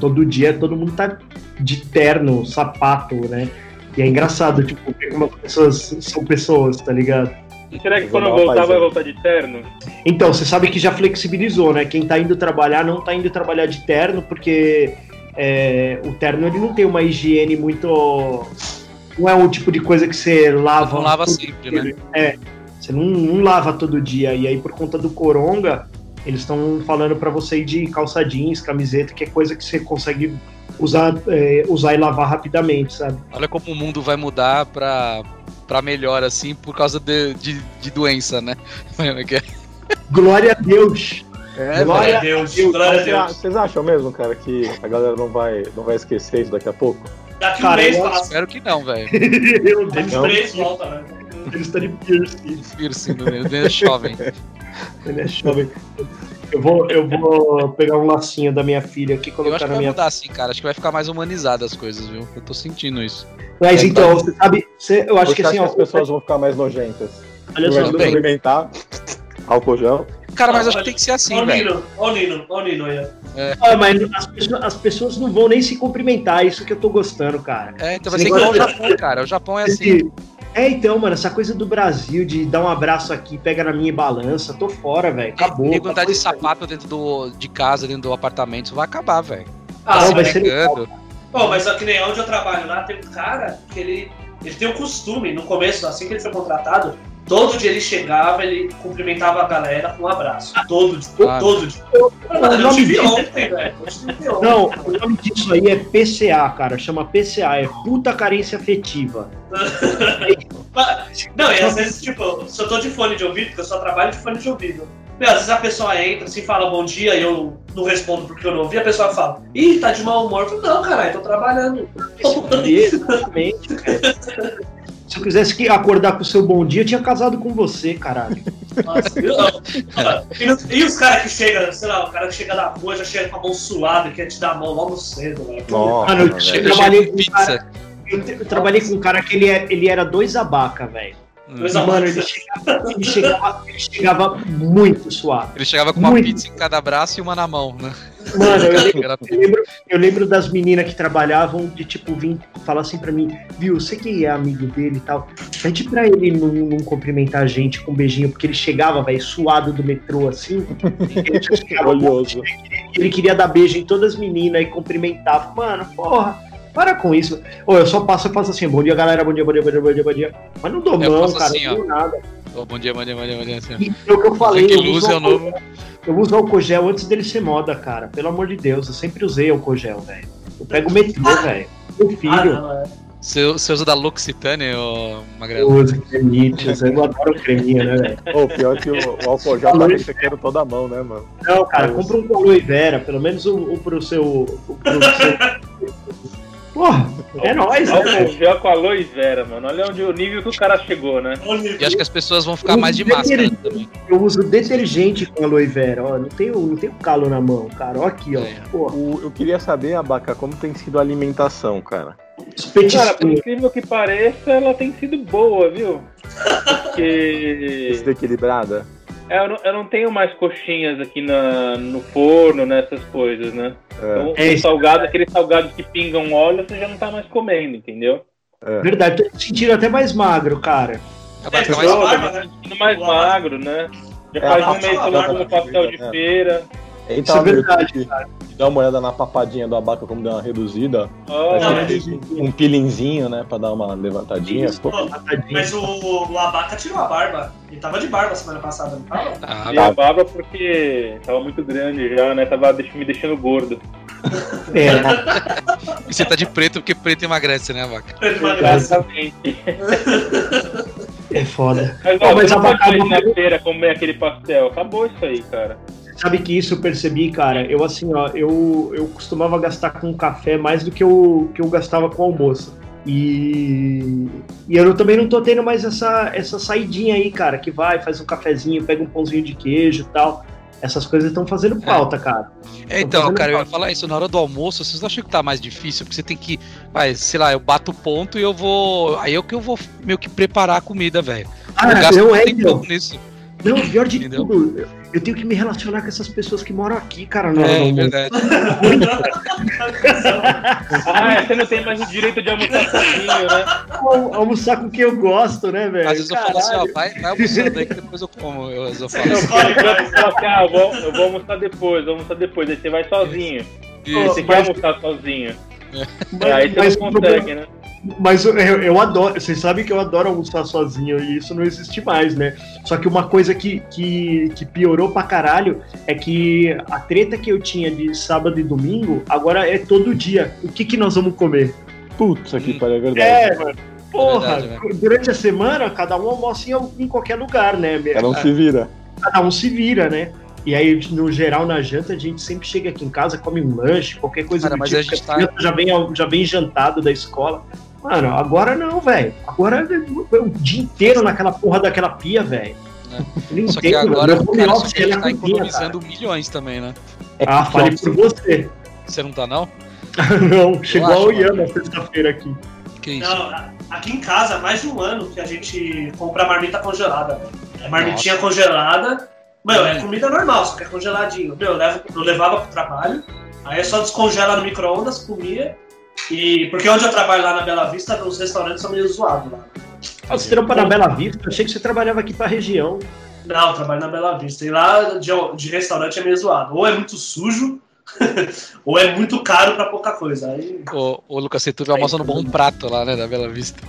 B: todo dia todo mundo tá de terno, sapato, né? E é engraçado, tipo, ver como as pessoas são pessoas, tá ligado?
C: E será que quando voltar, vai voltar de terno?
B: Então, você sabe que já flexibilizou, né? Quem tá indo trabalhar não tá indo trabalhar de terno, porque é, o terno ele não tem uma higiene muito. Não é um tipo de coisa que você lava.
D: Não lava sempre,
B: dia.
D: né?
B: É. Você não, não lava todo dia. E aí, por conta do coronga, eles estão falando pra você ir de calça jeans, camiseta, que é coisa que você consegue usar, é, usar e lavar rapidamente, sabe?
D: Olha como o mundo vai mudar pra, pra melhor, assim, por causa de, de, de doença, né? É é?
B: Glória a Deus!
A: É,
B: Glória
E: a Deus,
B: Deus,
E: glória
A: Vocês acham mesmo, cara, que a galera não vai, não vai esquecer isso daqui a pouco?
E: Daqui um
B: Cara,
E: mês
B: eu
E: passa.
D: Espero que não, velho.
E: Daqui
B: Deus,
E: um mês volta, né?
B: ele está de piercing.
D: Piercing no meio, é jovem.
B: Ele é jovem. Eu vou, eu vou pegar um lacinho da minha filha aqui e
D: Eu
B: colocar
D: acho que
B: na
D: vai
B: minha.
D: mudar assim, cara. Acho que vai ficar mais humanizado as coisas, viu? Eu tô sentindo isso.
B: Mas
A: É,
B: então, você sabe, você- eu acho
A: Você
B: que assim,
A: acha
B: ó,
A: as pessoas vão ficar mais nojentas?
B: olha só,
A: vai cumprimentar, álcool gel.
D: Cara, mas
E: Não,
D: acho que tem que ser assim,
E: Ó o
D: velho.
E: Nino, ó o Nino, ó o Nino aí. ó.
B: ah, mas as pessoas, as pessoas não vão nem se cumprimentar, isso que eu tô gostando, cara.
D: É, então vai ser igual o
B: negócio-
D: Japão, cara. O Japão é assim.
B: É, então, mano, essa coisa do Brasil de dar um abraço aqui, pega na minha e balança, tô fora, velho. Acabou.
D: Nego andar de sapato dentro do, de casa, dentro do apartamento, isso vai acabar, velho.
E: Ah,
B: Não,
D: se
B: vai ser
D: negando.
E: Pô, mas ó, que nem onde eu trabalho lá, tem um cara que ele, ele tem o costume, no começo, assim que ele foi contratado, todo dia ele chegava, ele cumprimentava a galera com um abraço. Todo dia,
D: Ah.
E: todo dia. Mano, eu te vi ontem, velho. Vi ontem.
B: Não, o nome disso aí é PCA, cara. Chama PCA, é puta carência afetiva.
E: Não, e às vezes, tipo, se eu tô de fone de ouvido, porque eu só trabalho de fone de ouvido. Meu, às vezes a pessoa entra, assim, fala bom dia e eu não respondo porque eu não ouvi, a pessoa fala, ih, tá de mau humor. Eu falo, não, caralho, tô trabalhando.
B: Exatamente, cara. Se eu quisesse que- acordar com o seu bom dia, eu tinha casado com você, caralho.
E: Nossa, eu não. E, e os caras que chegam, sei lá, o cara que chega na rua já chega com a mão suada e quer te dar a mão logo cedo, velho.
A: Nossa,
B: eu
D: Eu
B: trabalhei com
D: pizza.
B: cara- Eu, eu trabalhei com um cara que ele, é- ele era dois abaca, velho.
E: Dois
B: Mano, ele chegava, ele, chegava, ele chegava muito suave.
D: Ele chegava com uma
B: Muito.
D: pizza em cada braço e uma na mão, né?
B: Mano, eu lembro, eu lembro, eu lembro das meninas que trabalhavam de tipo vir falar assim pra mim, viu, você que é amigo dele e tal, pede pra ele não, não cumprimentar a gente com um beijinho, porque ele chegava, velho, suado do metrô assim, ele chegava ele queria dar beijo em todas as meninas e cumprimentava. Mano, porra, para com isso. Ô, eu só passo e faço assim, bom dia, galera, bom dia, bom dia, bom dia, bom dia, bom dia. Mas não dou
D: Eu
B: mão, cara,
D: assim,
B: não dou nada.
D: Ô, bom dia, bom dia, bom dia, bom dia. assim.
B: E é o que eu falei,
D: que
B: eu
D: luz
B: uso,
D: é o novo.
B: eu uso álcool gel antes dele ser moda, cara. Pelo amor de Deus, eu sempre usei álcool gel, velho. Eu pego o metrô, velho. Meu
E: Ah,
B: filho.
E: não, é.
D: Você, você usa da L'Occitane, ô
B: Eu
D: Magrelo?
B: uso cremites, eu adoro creminha, né, velho?
A: Ô, pior que o, o álcool já tá ressecando toda a mão, né, mano?
B: Não, cara, compra um com aloe vera, pelo menos o, o pro seu. O pro seu... Porra, é nóis, né,
C: com aloe vera, mano. Olha onde o nível que o cara chegou, né?
D: E acho que as pessoas vão ficar mais de máscara também.
B: Eu uso detergente com aloe vera, ó. Não tenho, não tenho calo na mão, cara. Ó aqui, ó.
D: É.
A: O- eu queria saber, Abaca, como tem sido a alimentação, cara.
C: Cara, por incrível que pareça, ela tem sido boa, viu? Porque
A: Desequilibrada?
C: É, eu, não, eu não tenho mais coxinhas aqui na, no forno, nessas coisas, né?
A: É,
C: Então,
B: É
C: salgado, aqueles salgados que pingam óleo, você já não tá mais comendo, entendeu?
B: Verdade, tô sentindo até mais magro, cara.
E: É,
D: mais
C: Tá
E: barba,
C: me
E: né?
C: sentindo mais magro, né? Já
A: É,
C: faz
A: a
C: um mês que eu não como pastel de
A: é.
C: feira.
A: Eita,
B: Isso é verdade,
A: meu, Dá uma olhada na papadinha do Abaca, como deu uma reduzida.
C: Ó,
E: Não, mas-
A: um peelinzinho, né, pra dar uma levantadinha.
B: Isso.
E: Mas o, o Abaca tirou a barba. Ele tava de barba semana passada, não tava?
D: Ah,
C: a barba porque tava muito grande já, né? Tava me deixando gordo.
B: É,
D: e você tá de preto porque preto emagrece, né, vaca?
E: Ele emagrece.
C: Exatamente.
B: é foda.
C: Mas, ó,
B: mas
C: você não
B: a
C: pode ir
B: abacate-
C: na feira comer aquele pastel. Acabou isso aí, cara.
B: Sabe que isso eu percebi, cara? Eu assim, ó, eu, eu costumava gastar com café mais do que eu, que eu gastava com almoço. E, e eu também não tô tendo mais essa, essa saidinha aí, cara, que vai, faz um cafezinho, pega um pãozinho de queijo e tal. Essas coisas estão fazendo falta, cara.
D: É, então, cara, eu ia
B: falta.
D: falar isso na hora do almoço, vocês não acham que tá mais difícil? Porque você tem que, vai, sei lá, eu bato o ponto e eu vou. Aí eu que eu vou meio que preparar a comida, velho. Eu
B: Ah,
D: gasto
B: não é, então.
D: nisso.
B: Não, pior de
D: Entendeu?
B: tudo, eu- eu tenho que me relacionar com essas pessoas que moram aqui, cara, do
D: É, é
B: almoço.
D: verdade.
C: Ah, é, você não tem mais o direito de almoçar sozinho, né?
B: Al- Almoçar com quem eu gosto, né, velho?
D: Às vezes eu falo assim, ó,
B: Caralho.
D: vai, vai almoçando aí que depois eu como. Eu, eu falo
C: Eu
D: assim.
C: falo, eu falo assim, ah, eu vou, eu vou almoçar depois, vou almoçar depois. Aí você vai sozinho.
D: Isso.
C: Você quer
B: Mas-
C: almoçar sozinho.
B: Mas-
C: aí você
B: mas
C: não consegue,
B: problema-
C: né?
B: Mas eu, eu- adoro, vocês sabem que eu adoro almoçar sozinho e isso não existe mais, né? Só que uma coisa que, que, que piorou pra caralho é que a treta que eu tinha de sábado e domingo agora é todo dia. O que, que nós vamos comer?
A: Putz, aqui
D: Hum.
A: para é verdade.
B: É, mano. Porra,
D: verdade,
B: durante a semana, cada um almoça em, algum- em qualquer lugar, né?
A: Cada um se vira.
B: Cada um se vira, né? E aí, no geral, na janta, a gente sempre chega aqui em casa, come um lanche, qualquer coisa
D: Cara,
B: do
D: mas
B: tipo.
D: a gente tá-
B: já, vem, já vem jantado da escola. Mano, agora não, velho. Agora é o dia inteiro naquela porra daquela pia, velho.
D: É. Só que agora,
B: meu home
D: cara, só que
B: é na
D: tá economizando milhões também, né?
B: cara. Ah, fale por você.
D: Você não tá, não?
B: não, chegou
D: acho,
B: a Oyama sexta-feira aqui.
D: Que isso?
E: Não, aqui em casa, há mais de um ano que a gente compra marmita congelada. velho. É marmitinha congelada. Meu, é
D: Hum.
E: comida normal, só que é congeladinho. Meu, eu, levo, eu levava pro trabalho, aí é só descongela no micro-ondas, comia. E porque onde eu trabalho lá na Bela Vista, os restaurantes são meio zoados lá.
B: Ah, Você trampa na Bela Vista? Eu achei que você trabalhava aqui pra região.
E: Não, eu trabalho na Bela Vista. E lá de, de restaurante é meio zoado. Ou é muito sujo, ou é muito caro pra pouca coisa. Aí...
D: Ô, ô Lucas, você tudo almoça no bom prato lá, né, da Bela Vista.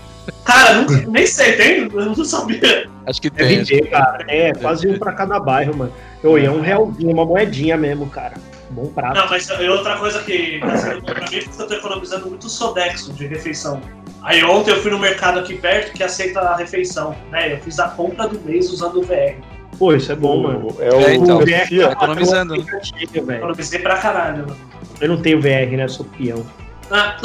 E: Cara, não- nem sei, tem? Eu não sabia.
D: Acho que
B: É
D: tem.
B: vender, cara. É, quase um pra cada bairro, mano. Ô, e é um realzinho, uma moedinha mesmo, cara. Bom prato.
E: Não, mas é outra coisa que tá sendo bom pra mim é que eu tô economizando muito Sodexo de refeição. Aí ontem eu fui no mercado aqui perto que aceita a refeição, né? Eu fiz a compra do mês usando o VR.
B: Pô, isso é bom, mano.
A: É o
D: É, então.
B: VR.
D: Tá economizando, né?
E: Economizei pra caralho. mano.
B: Eu não tenho VR, né? Eu sou peão.
E: Ah,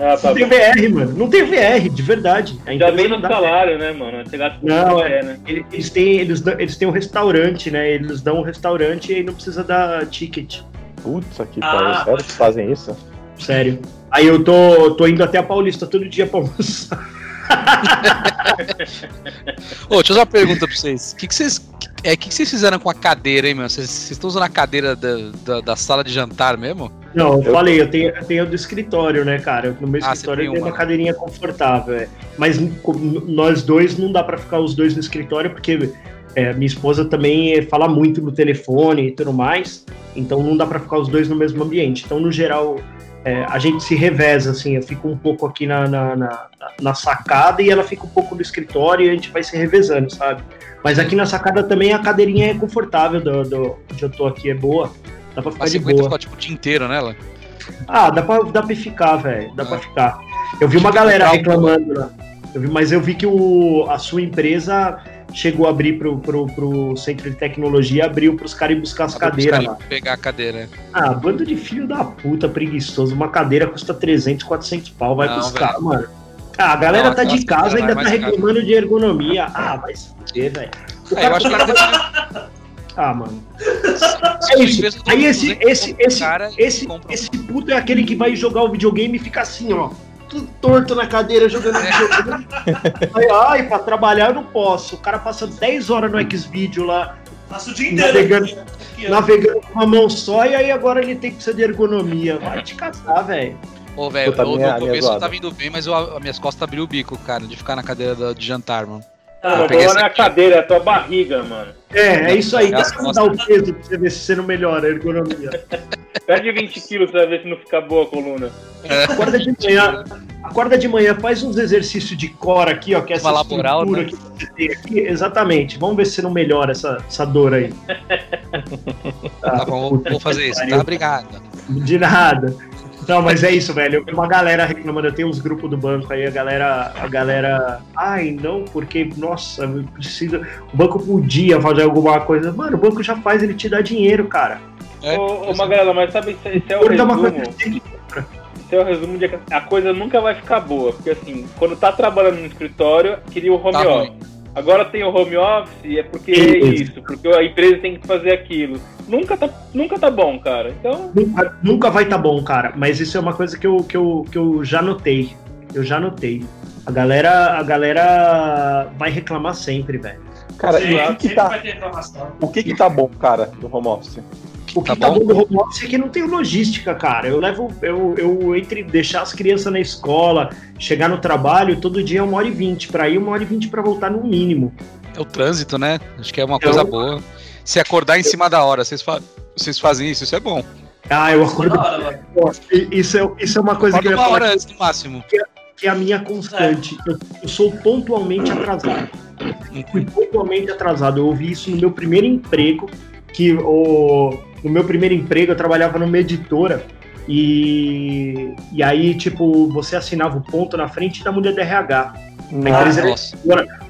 C: Ah, tá
B: Não tem. VR, mano. Não tem VR, de verdade. A
C: Já
B: empresa
C: vem
B: não
C: no salário, né, mano? Você gasta
B: Não,
C: é, né?
B: Ele- Eles têm, eles, eles têm um restaurante, né? Eles dão um restaurante e aí não precisa dar ticket.
A: Putz, aqui,
E: Ah,
A: pariu. Sério que fazem isso?
B: Sério. Aí eu tô, tô indo até a Paulista todo dia pra almoçar.
D: Ô, deixa eu fazer uma pergunta pra vocês. O que, que vocês. É, que, que vocês fizeram com a cadeira, hein, meu? Vocês, vocês estão usando a cadeira da, da, da sala de jantar mesmo?
B: Não, eu,
A: Eu-
B: falei, eu tenho, eu tenho a do escritório, né, cara? No meu
D: Ah,
B: escritório eu
D: tem
B: tenho uma
D: uma.
B: cadeirinha confortável, é. Mas nós dois não dá pra ficar os dois no escritório, porque é, minha esposa também fala muito no telefone e tudo mais, então não dá pra ficar os dois no mesmo ambiente. Então, no geral, é, a gente se reveza, assim, eu fico um pouco aqui na, na, na, na sacada e ela fica um pouco no escritório e a gente vai se revezando, sabe? Mas aqui na sacada também a cadeirinha é confortável, do, do, onde eu tô aqui é boa, dá pra ficar
D: Mas
B: de
D: 50
B: boa.
D: ficou tipo o dia inteiro nela?
B: Ah, dá pra, dá pra ficar, velho. Dá
D: Ah.
B: pra ficar. Eu vi uma galera
D: Legal.
B: reclamando lá. Eu vi, mas eu vi que o, a sua empresa chegou a abrir pro, pro, pro centro de tecnologia, abriu pros caras ir buscar as cadeiras lá.
D: Pegar a cadeira.
B: Ah, bando de filho da puta preguiçoso. Uma cadeira custa 300, 400 pau. Vai
D: Não,
B: buscar, mano. Ah, a galera
D: Não,
B: tá de
D: aquelas
B: casa e ainda tá reclamando de ergonomia. Ah, vai se fuder, velho.
D: É, eu
B: cara
D: acho que deve
B: Ah, mano. É isso. Aí esse, esse, esse,
D: cara
B: esse, esse puto é aquele que vai jogar o videogame e fica assim, ó. Tudo torto na cadeira jogando videogame. Aí, ai, pra trabalhar eu não posso. O cara passa 10 horas no Xvideo lá,
E: Passa o dia inteiro.
B: Navegando- navegando com uma mão só, e aí agora ele tem que precisar de ergonomia. Vai te caçar, velho.
D: Ô, velho, eu- no
A: minha
D: começo eu tava indo bem, mas eu, as minhas costas abriu o bico, cara, de ficar na cadeira de jantar, mano.
C: Ah,
D: Eu
C: o
D: peguei
C: problema não é a
D: essa aqui.
C: cadeira, é a tua barriga, mano.
B: É, é isso aí. Dá pra dar o peso pra você ver se você não melhora a ergonomia.
C: Perde 20 quilos pra ver se não fica boa a coluna.
B: Acorda de manhã, acorda de manhã, faz uns exercícios de core aqui, ó, que é essa
D: Uma laboral,
B: estrutura
D: né?
B: que você tem aqui. Exatamente. Vamos ver se não melhora essa, essa dor aí.
D: Tá bom, vou, vou fazer isso, tá? Obrigado.
B: De nada. Não, mas é isso, velho. Eu vi uma galera reclamando, eu tenho uns grupos do banco aí, a galera, a galera, ai, não, porque, nossa, eu preciso. O banco podia fazer alguma coisa. Mano, o banco já faz, ele te dá dinheiro, cara.
D: É,
C: ô, ô Magalhães, mas sabe, esse é o
B: dá uma
C: resumo.
B: coisa que
C: Esse é o resumo de que a coisa nunca vai ficar boa. Porque assim, quando tá trabalhando no escritório, queria o home
D: Tá
C: office. Agora tem o home office, é porque é
B: Isso.
C: porque a empresa tem que fazer aquilo. Nunca tá, nunca tá bom, cara. Então,
B: nunca, nunca vai tá bom, cara. Mas isso é uma coisa que eu, que eu, que eu já notei. Eu já notei. A galera, a galera vai reclamar sempre, velho.
A: Cara,
E: Sim,
A: e o que, que tá, o que que tá bom, cara, do home office?
B: O que
D: Tá
B: tá,
D: bom?
B: bom do home office é que não tem logística, cara. Eu levo, eu, eu entre deixar as crianças na escola, chegar no trabalho, todo dia é uma hora e vinte pra ir, uma hora e vinte pra voltar no mínimo.
D: É o trânsito, né? Acho que é uma
B: Eu-
D: coisa boa. Se acordar em cima da hora, vocês, fa- vocês fazem isso, isso é bom.
B: Ah, eu acordo.
E: Da hora, mano.
B: Isso é, isso é uma coisa que eu ia
D: uma
B: falar
D: hora antes, no máximo.
B: que é a minha constante. Eu, eu sou pontualmente atrasado. Eu fui pontualmente atrasado. Eu ouvi isso no meu primeiro emprego, que o, no meu primeiro emprego eu trabalhava numa editora. E, e aí, tipo, você assinava o ponto na frente da mulher do RH. empresa era-
D: Nossa.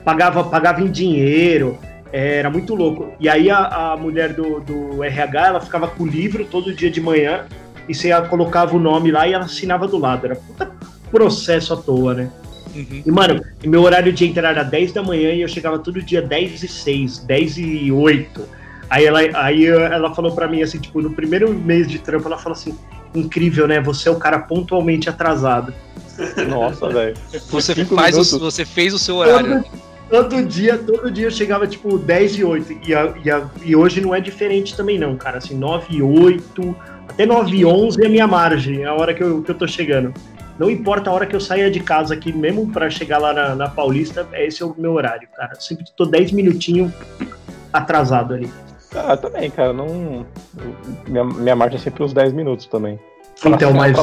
B: pagava, pagava em dinheiro, é, era muito louco. E aí a, a mulher do, do RH, ela ficava com o livro todo dia de manhã, e você colocava o nome lá e ela assinava do lado. Era puta processo à toa, né?
D: Uhum.
B: E, mano, meu horário de entrar era 10 da manhã e eu chegava todo dia 10 e 6, 10 e 8. Aí ela, aí ela falou pra mim assim, tipo, no primeiro mês de trampo, ela falou assim, incrível, né? Você é o cara pontualmente atrasado.
A: Nossa, velho.
D: Você, faz o, você fez o seu horário.
B: Todo, todo dia, todo dia eu chegava, tipo, 10 e 8. E, a- e, a- e hoje não é diferente também, não, cara. Assim, 9 e 8, até 9 e 11 é a minha margem, é a hora que eu, que eu tô chegando. Não importa a hora que eu saia de casa aqui, mesmo pra chegar lá na, na Paulista, esse é o meu horário, cara. Eu sempre tô 10 minutinhos atrasado ali.
A: Ah, também, cara, não. Minha, minha marcha é sempre uns 10 minutos também.
B: Então, mas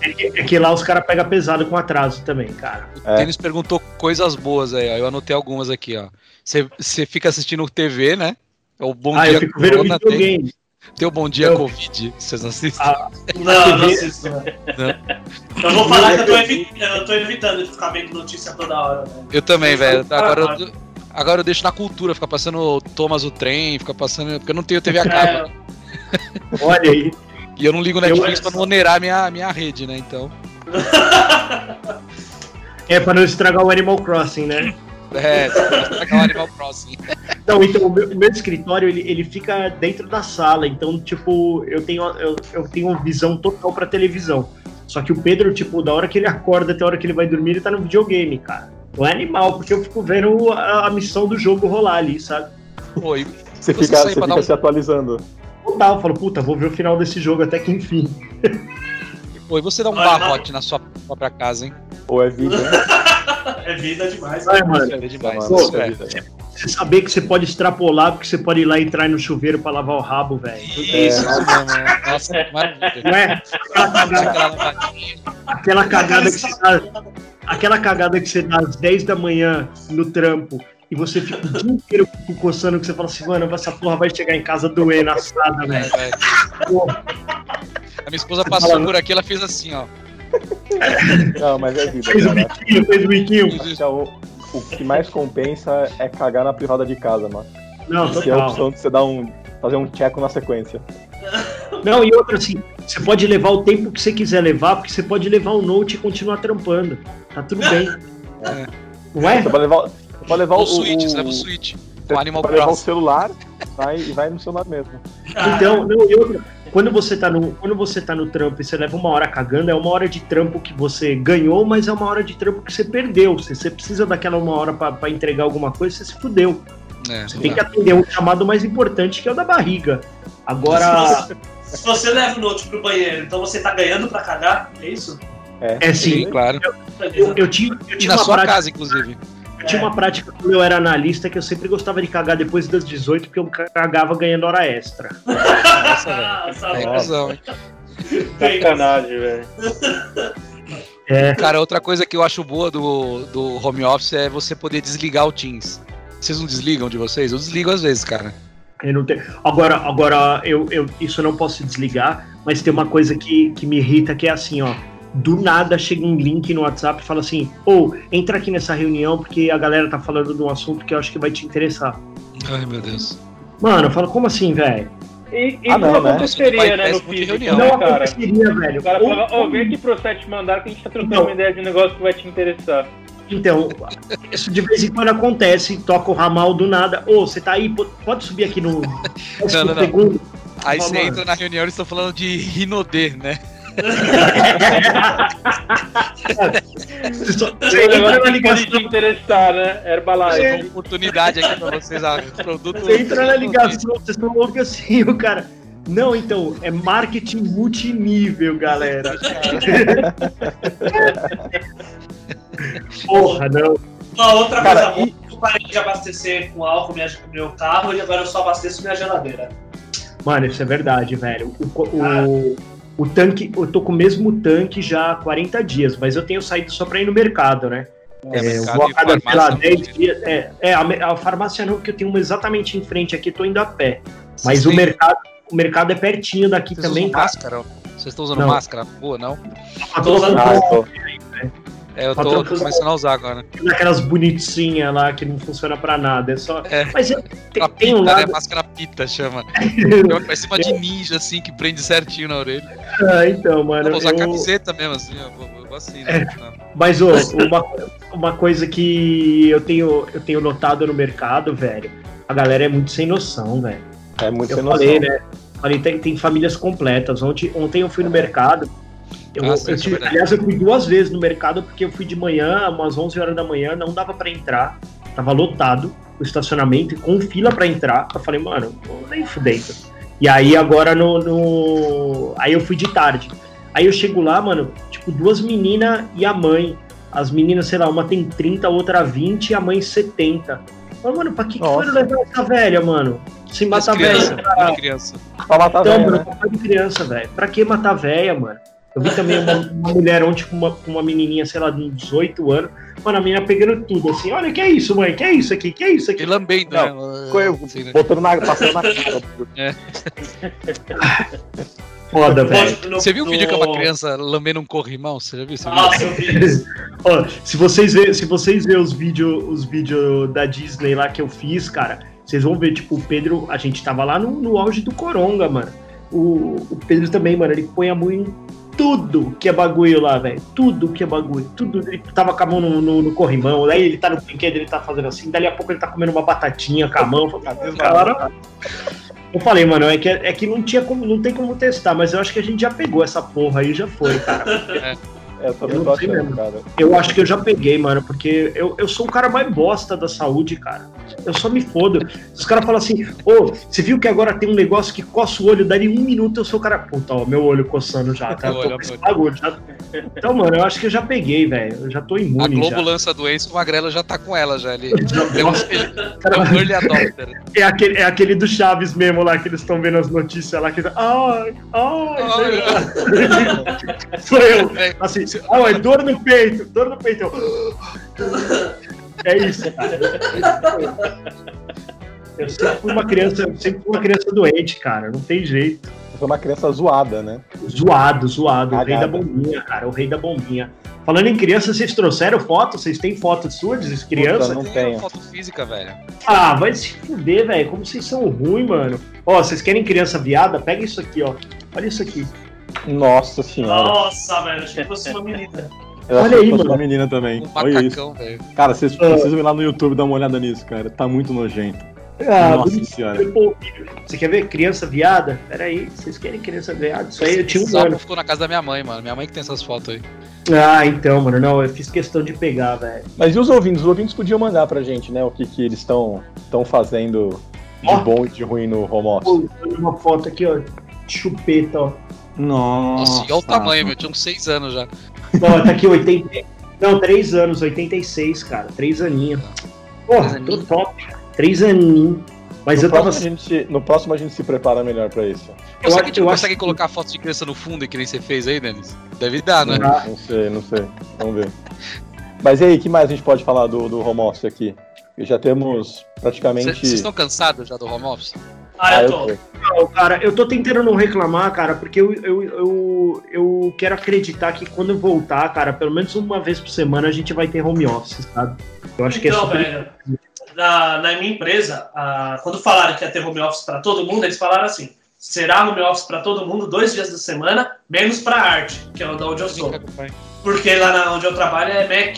B: é que, é que lá os caras pegam pesado com atraso também, cara.
D: O
A: É.
D: Denis perguntou coisas boas aí, ó. Eu anotei algumas aqui, ó. Você- Você fica assistindo TV, né? É o Bom
B: ah,
D: Dia
B: eu fico vendo videogame.
D: tem o Bom Dia
B: Eu-
D: Covid. Vocês não assistem?
B: Ah,
E: Não, não assisto. né? Eu vou falar que eu tô, evi- eu tô evitando de ficar vendo notícia toda hora. né?
D: Eu também, velho. Agora, eu, agora eu deixo na cultura, fica passando Thomas o trem, fica passando. Porque eu não tenho TV a cabo.
E: É,
B: olha aí.
D: E eu não ligo
E: Eu-
D: Netflix pra não onerar minha, minha rede, né? Então.
B: É pra não estragar o Animal Crossing, né?
D: É, estragar o Animal Crossing.
B: Não, então o meu, o meu escritório ele, ele fica dentro da sala, então tipo eu tenho eu, eu tenho visão total pra televisão. Só que o Pedro tipo da hora que ele acorda até a hora que ele vai dormir ele tá no videogame, cara. É animal porque eu fico vendo a, a missão do jogo rolar ali, sabe?
D: Pô, e
A: Você
D: Você
A: fica, você fica
D: um-
A: se atualizando.
B: Total, eu falo puta, vou ver o final desse jogo até que enfim.
D: Pô, e você dá um
E: Olha,
D: barrote na sua própria casa, hein?
A: Ou é vida, né?
E: é vida demais.
B: Ai, mano,
D: é demais.
A: Mano,
D: Isso é.
A: vida, né?
B: você saber que você pode extrapolar porque você pode ir lá e entrar no chuveiro pra lavar o rabo, velho.
D: Isso, mesmo. né? Nossa, maravilha.
B: Não é? Aquela cagada,
D: Aquela
B: cagada que você dá, aquela cagada que você dá às 10 da manhã no trampo e você fica o dia inteiro coçando que você fala assim, mano, essa porra vai chegar em casa doendo assada,
D: É,
B: velho.
D: velho.
B: Porra.
D: A minha esposa passou por aqui, ela fez assim, ó.
A: Não, mas é vida,
B: Fez o
A: cara.
B: biquinho, fez o biquinho.
A: Acho que é o, o que mais compensa é cagar na privada de casa, mano.
B: Não,
A: Que é a opção de você dar um. fazer um checo na sequência.
B: Não, e outra assim, você pode levar o tempo que você quiser levar, porque você pode levar o note e continuar trampando. Tá tudo bem.
D: É.
B: Não é?
A: Você pode levar, você pode levar o.
D: o Switch,
A: o-
D: você leva o Switch.
A: você
D: O Animal
A: pode levar o celular vai, e vai no celular mesmo.
B: Então, não, e outra, quando você tá no, quando você tá no trampo e você leva uma hora cagando, é uma hora de trampo que você ganhou, mas é uma hora de trampo que você perdeu. Se você precisa daquela uma hora pra pra entregar alguma coisa, você se fudeu.
D: É,
B: Você tem que atender um chamado mais importante que é o da barriga. Agora,
E: Se você leva o note pro banheiro, então você tá ganhando pra cagar, é isso?
B: é
D: Sim,
B: assim,
D: claro.
B: eu, eu tinha, eu tinha
D: na
B: uma
D: sua
B: prática.
D: casa, inclusive.
B: Eu tinha uma prática quando eu era analista que eu sempre gostava de cagar depois das 18, porque eu cagava ganhando hora extra.
D: Nossa, velho. É
E: sabe?
D: cuzão, hein?
C: Sacanagem, velho.
B: É,
D: Cara, outra coisa que eu acho boa do, do home office é você poder desligar o Teams. Vocês não desligam de vocês? Eu desligo às vezes, cara.
B: Eu não tenho. Agora, agora eu, eu, isso eu não posso desligar, mas tem uma coisa que, que me irrita que é assim, ó. Do nada chega um link no WhatsApp e fala assim: ou entra aqui nessa reunião porque a galera tá falando de um assunto que eu acho que vai te interessar.
D: Ai, meu Deus.
B: Mano, eu falo, como assim, velho?
C: E isso
A: Ah, não,
C: não,
A: né?
C: aconteceria, né, no físico,
D: reunião,
C: né,
B: Não
C: cara?
B: aconteceria, velho.
C: O cara
B: Ou-
C: falava, ó, vem aqui pro sétimo andar que a gente tá trocando
B: Não.
C: uma ideia de negócio que vai te interessar.
B: Então, isso de vez em quando acontece, toca o ramal do nada. Ô, você tá aí, po- pode subir aqui no.
D: Não, não, não.
B: segundo.
D: Aí você entra na reunião e eles estão falando de Rinodê, né?
B: Você entra na ligação.
C: te interessar, né? Herbalife.
D: Uma oportunidade aqui pra vocês, ah, produto.
B: Você entra na ligação, vocês não ouvem assim, o cara. Não, então, é marketing multinível, galera. Porra, não.
E: Uma outra
A: Cara,
E: coisa boa, eu parei de abastecer com álcool minha, meu carro e agora eu só abasteço minha geladeira.
B: Mano, isso é verdade, velho. O, o, o tanque, eu tô com o mesmo tanque já há 40 dias, mas eu tenho saído só pra ir no mercado, né?
D: É,
B: É, eu vou a
D: e
B: cada, sei lá,
D: farmácia,
B: 10
D: né?
B: dias. É, é a, a farmácia não, porque eu tenho uma exatamente em frente aqui, tô indo a pé. Mas o mercado, o mercado é pertinho daqui
D: Vocês
B: também,
D: usam
B: cara.
D: máscara? Vocês estão usando
B: Não.
D: máscara? Boa, não?
B: Eu tô usando
A: Ah, eu tô.
D: É, eu tô, tô começando a usar agora.
B: aquelas bonitinhas lá que não funciona pra nada. É só.
D: É.
B: Mas é-
D: A
B: tem, tem um
D: pita, né?
B: lado.
D: Máscara pita, chama. Parece uma de ninja, assim, que prende certinho na orelha.
B: Ah, então,
D: Eu
B: mano.
D: vou usar
B: eu-
D: camiseta mesmo, assim, ó. Vou, vou assim, né? Não.
B: Mas ô, uma, uma coisa que eu tenho, eu tenho notado no mercado, velho, a galera é muito sem noção, velho.
A: É muito
B: Eu
A: sem noção.
B: falei, né? Falei, tem, tem famílias completas. Ontem, ontem eu fui no mercado. Eu,
D: Ah, sim,
B: eu
D: é
B: tive-
D: verdade.
B: aliás, eu fui duas vezes no mercado porque eu fui de manhã, umas 11 horas da manhã, não dava pra entrar. Tava lotado o estacionamento e com fila pra entrar. Eu falei, mano, nem fudendo. E aí agora no, no- Aí eu fui de tarde. Aí eu chego lá, mano, tipo, duas meninas e a mãe. As meninas, sei lá, uma tem 30, a outra 20 e a mãe 70. Mas, mano, pra que, que foram levar essa velha, mano? Se matar
D: criança.
A: Pra matar
B: Então,
A: velho,
B: mano,
A: né?
B: papai de criança, velho. Pra que matar velha, mano? Eu vi também uma, uma mulher ontem com uma, uma menininha, sei lá, de uns 18 anos. Mano, a menina pegando tudo, assim. Olha, que é isso, mãe? Que é isso aqui? Que é isso aqui?
D: E lambendo,
A: Não,
D: né? Assim, né?
A: Botando na, passando na cara.
B: Foda, velho.
E: No-
D: Você viu o
E: no-
D: vídeo que é uma criança lambendo um corrimão? Você já viu?
E: Nossa, eu vi isso.
B: Ó, se vocês verem se vocês ver os vídeos os vídeo da Disney lá que eu fiz, cara, vocês vão ver, tipo, o Pedro, a gente tava lá no, no auge do Coronga, mano. O, o Pedro também, mano, ele põe a mão em tudo que é bagulho lá, velho. Tudo que é bagulho. Tudo. Ele tava com a mão no, no, no corrimão, daí ele tá no brinquedo, ele tá fazendo assim, dali a pouco ele tá comendo uma batatinha com a mão. "Cara, Eu falei, mano, é que, é que não tinha como, não tem como testar, mas eu acho que a gente já pegou essa porra aí, já foi, cara.
A: É, eu também
B: Eu
A: tô achando,
B: mesmo.
A: cara.
B: Eu acho que eu já peguei, mano, porque eu, eu sou o cara mais bosta da saúde, cara. Eu só me fodo. Os caras falam assim, ô, você viu que agora tem um negócio que coça o olho, daí um minuto eu sou o cara. Puta, ó, meu olho coçando já, tá? Tô com bagulho, já. Então, mano, eu acho que eu já peguei, velho. Eu já tô
D: A
B: imune
D: Globo
B: já.
D: lança a doença, o Magrelo já tá com ela já. Ele
B: Já-
D: é um,
B: Nossa,
D: ele é um early adopter.
B: é, aquele, é aquele do Chaves mesmo lá, que eles estão vendo as notícias lá, que ai, ai, lá. Sou eu.
D: É,
B: Ah, é dor no peito, dor no peito. É isso, cara. Eu sempre fui uma criança, eu sempre fui uma criança doente, cara. Não tem jeito.
A: Eu sou uma criança zoada, né?
B: Zoado, zoado. O rei da
A: Cagada.
B: bombinha, cara. O rei da bombinha. Falando em criança, vocês trouxeram foto? Vocês têm foto suas de criança?
A: Puta, não
D: tem
A: tenho.
D: foto física, velho.
B: Ah, vai se fuder, velho. Como vocês são ruins, mano. Ó, vocês querem criança viada? Pega isso aqui, ó. Olha isso aqui.
A: Nossa senhora.
E: Nossa, velho, achei que fosse uma menina.
A: Eu
B: olha aí, mano.
A: uma menina também.
D: Um
A: Olha isso.
D: macacão, velho.
A: Cara, vocês
B: Ah.
A: precisam ir lá no YouTube dar uma olhada nisso, cara. Tá muito nojento.
B: Ah,
A: Nossa
B: bonito.
A: senhora.
B: Você quer ver criança viada? Pera aí, vocês querem criança viada? Isso aí eu tinha um
D: sapo
B: ano.
D: ficou na casa da minha mãe, mano. Minha mãe que tem essas fotos aí.
B: Ah, então, mano, não, eu fiz questão de pegar, velho.
A: Mas e os ouvintes? Os ouvintes podiam mandar pra gente, né? O que, que eles estão estão fazendo de
B: Ó.
A: bom e de ruim no home office.
B: Pô, uma foto aqui, ó. Chupeta, ó.
A: Nossa.
D: Nossa, e olha o tamanho, meu. Tinha uns seis anos já.
B: Ó, tá aqui 80. Não, 3 anos, 86, cara. 3 aninhos. Porra,
D: Três
B: tô
D: aninhos?
B: top. 3 aninhos. Mas
A: no,
B: eu tava.
A: próximo a gente, no próximo a gente se prepara melhor pra isso.
B: Eu,
D: Será que a gente não consegue
B: que-
D: colocar foto de criança no fundo e que nem você fez aí, Denis? Deve dar, né?
B: Ah,
A: Não sei, não sei. Vamos ver. Mas e aí, o que mais a gente pode falar do, do home office aqui? Já temos praticamente.
D: Vocês estão cansados já do home office?
E: Ah, eu tô.
B: Não, cara, eu tô tentando não reclamar, cara, porque eu, eu, eu, eu quero acreditar que quando eu voltar, cara, pelo menos uma vez por semana a gente vai ter home office, sabe? Eu acho que é
E: Então,
B: sobre.
E: velho, na, na minha empresa, ah, quando falaram que ia ter home office para todo mundo, eles falaram assim: será home office para todo mundo dois dias da semana, menos para arte, que é da onde eu sou. Porque lá na, onde eu trabalho é Mac,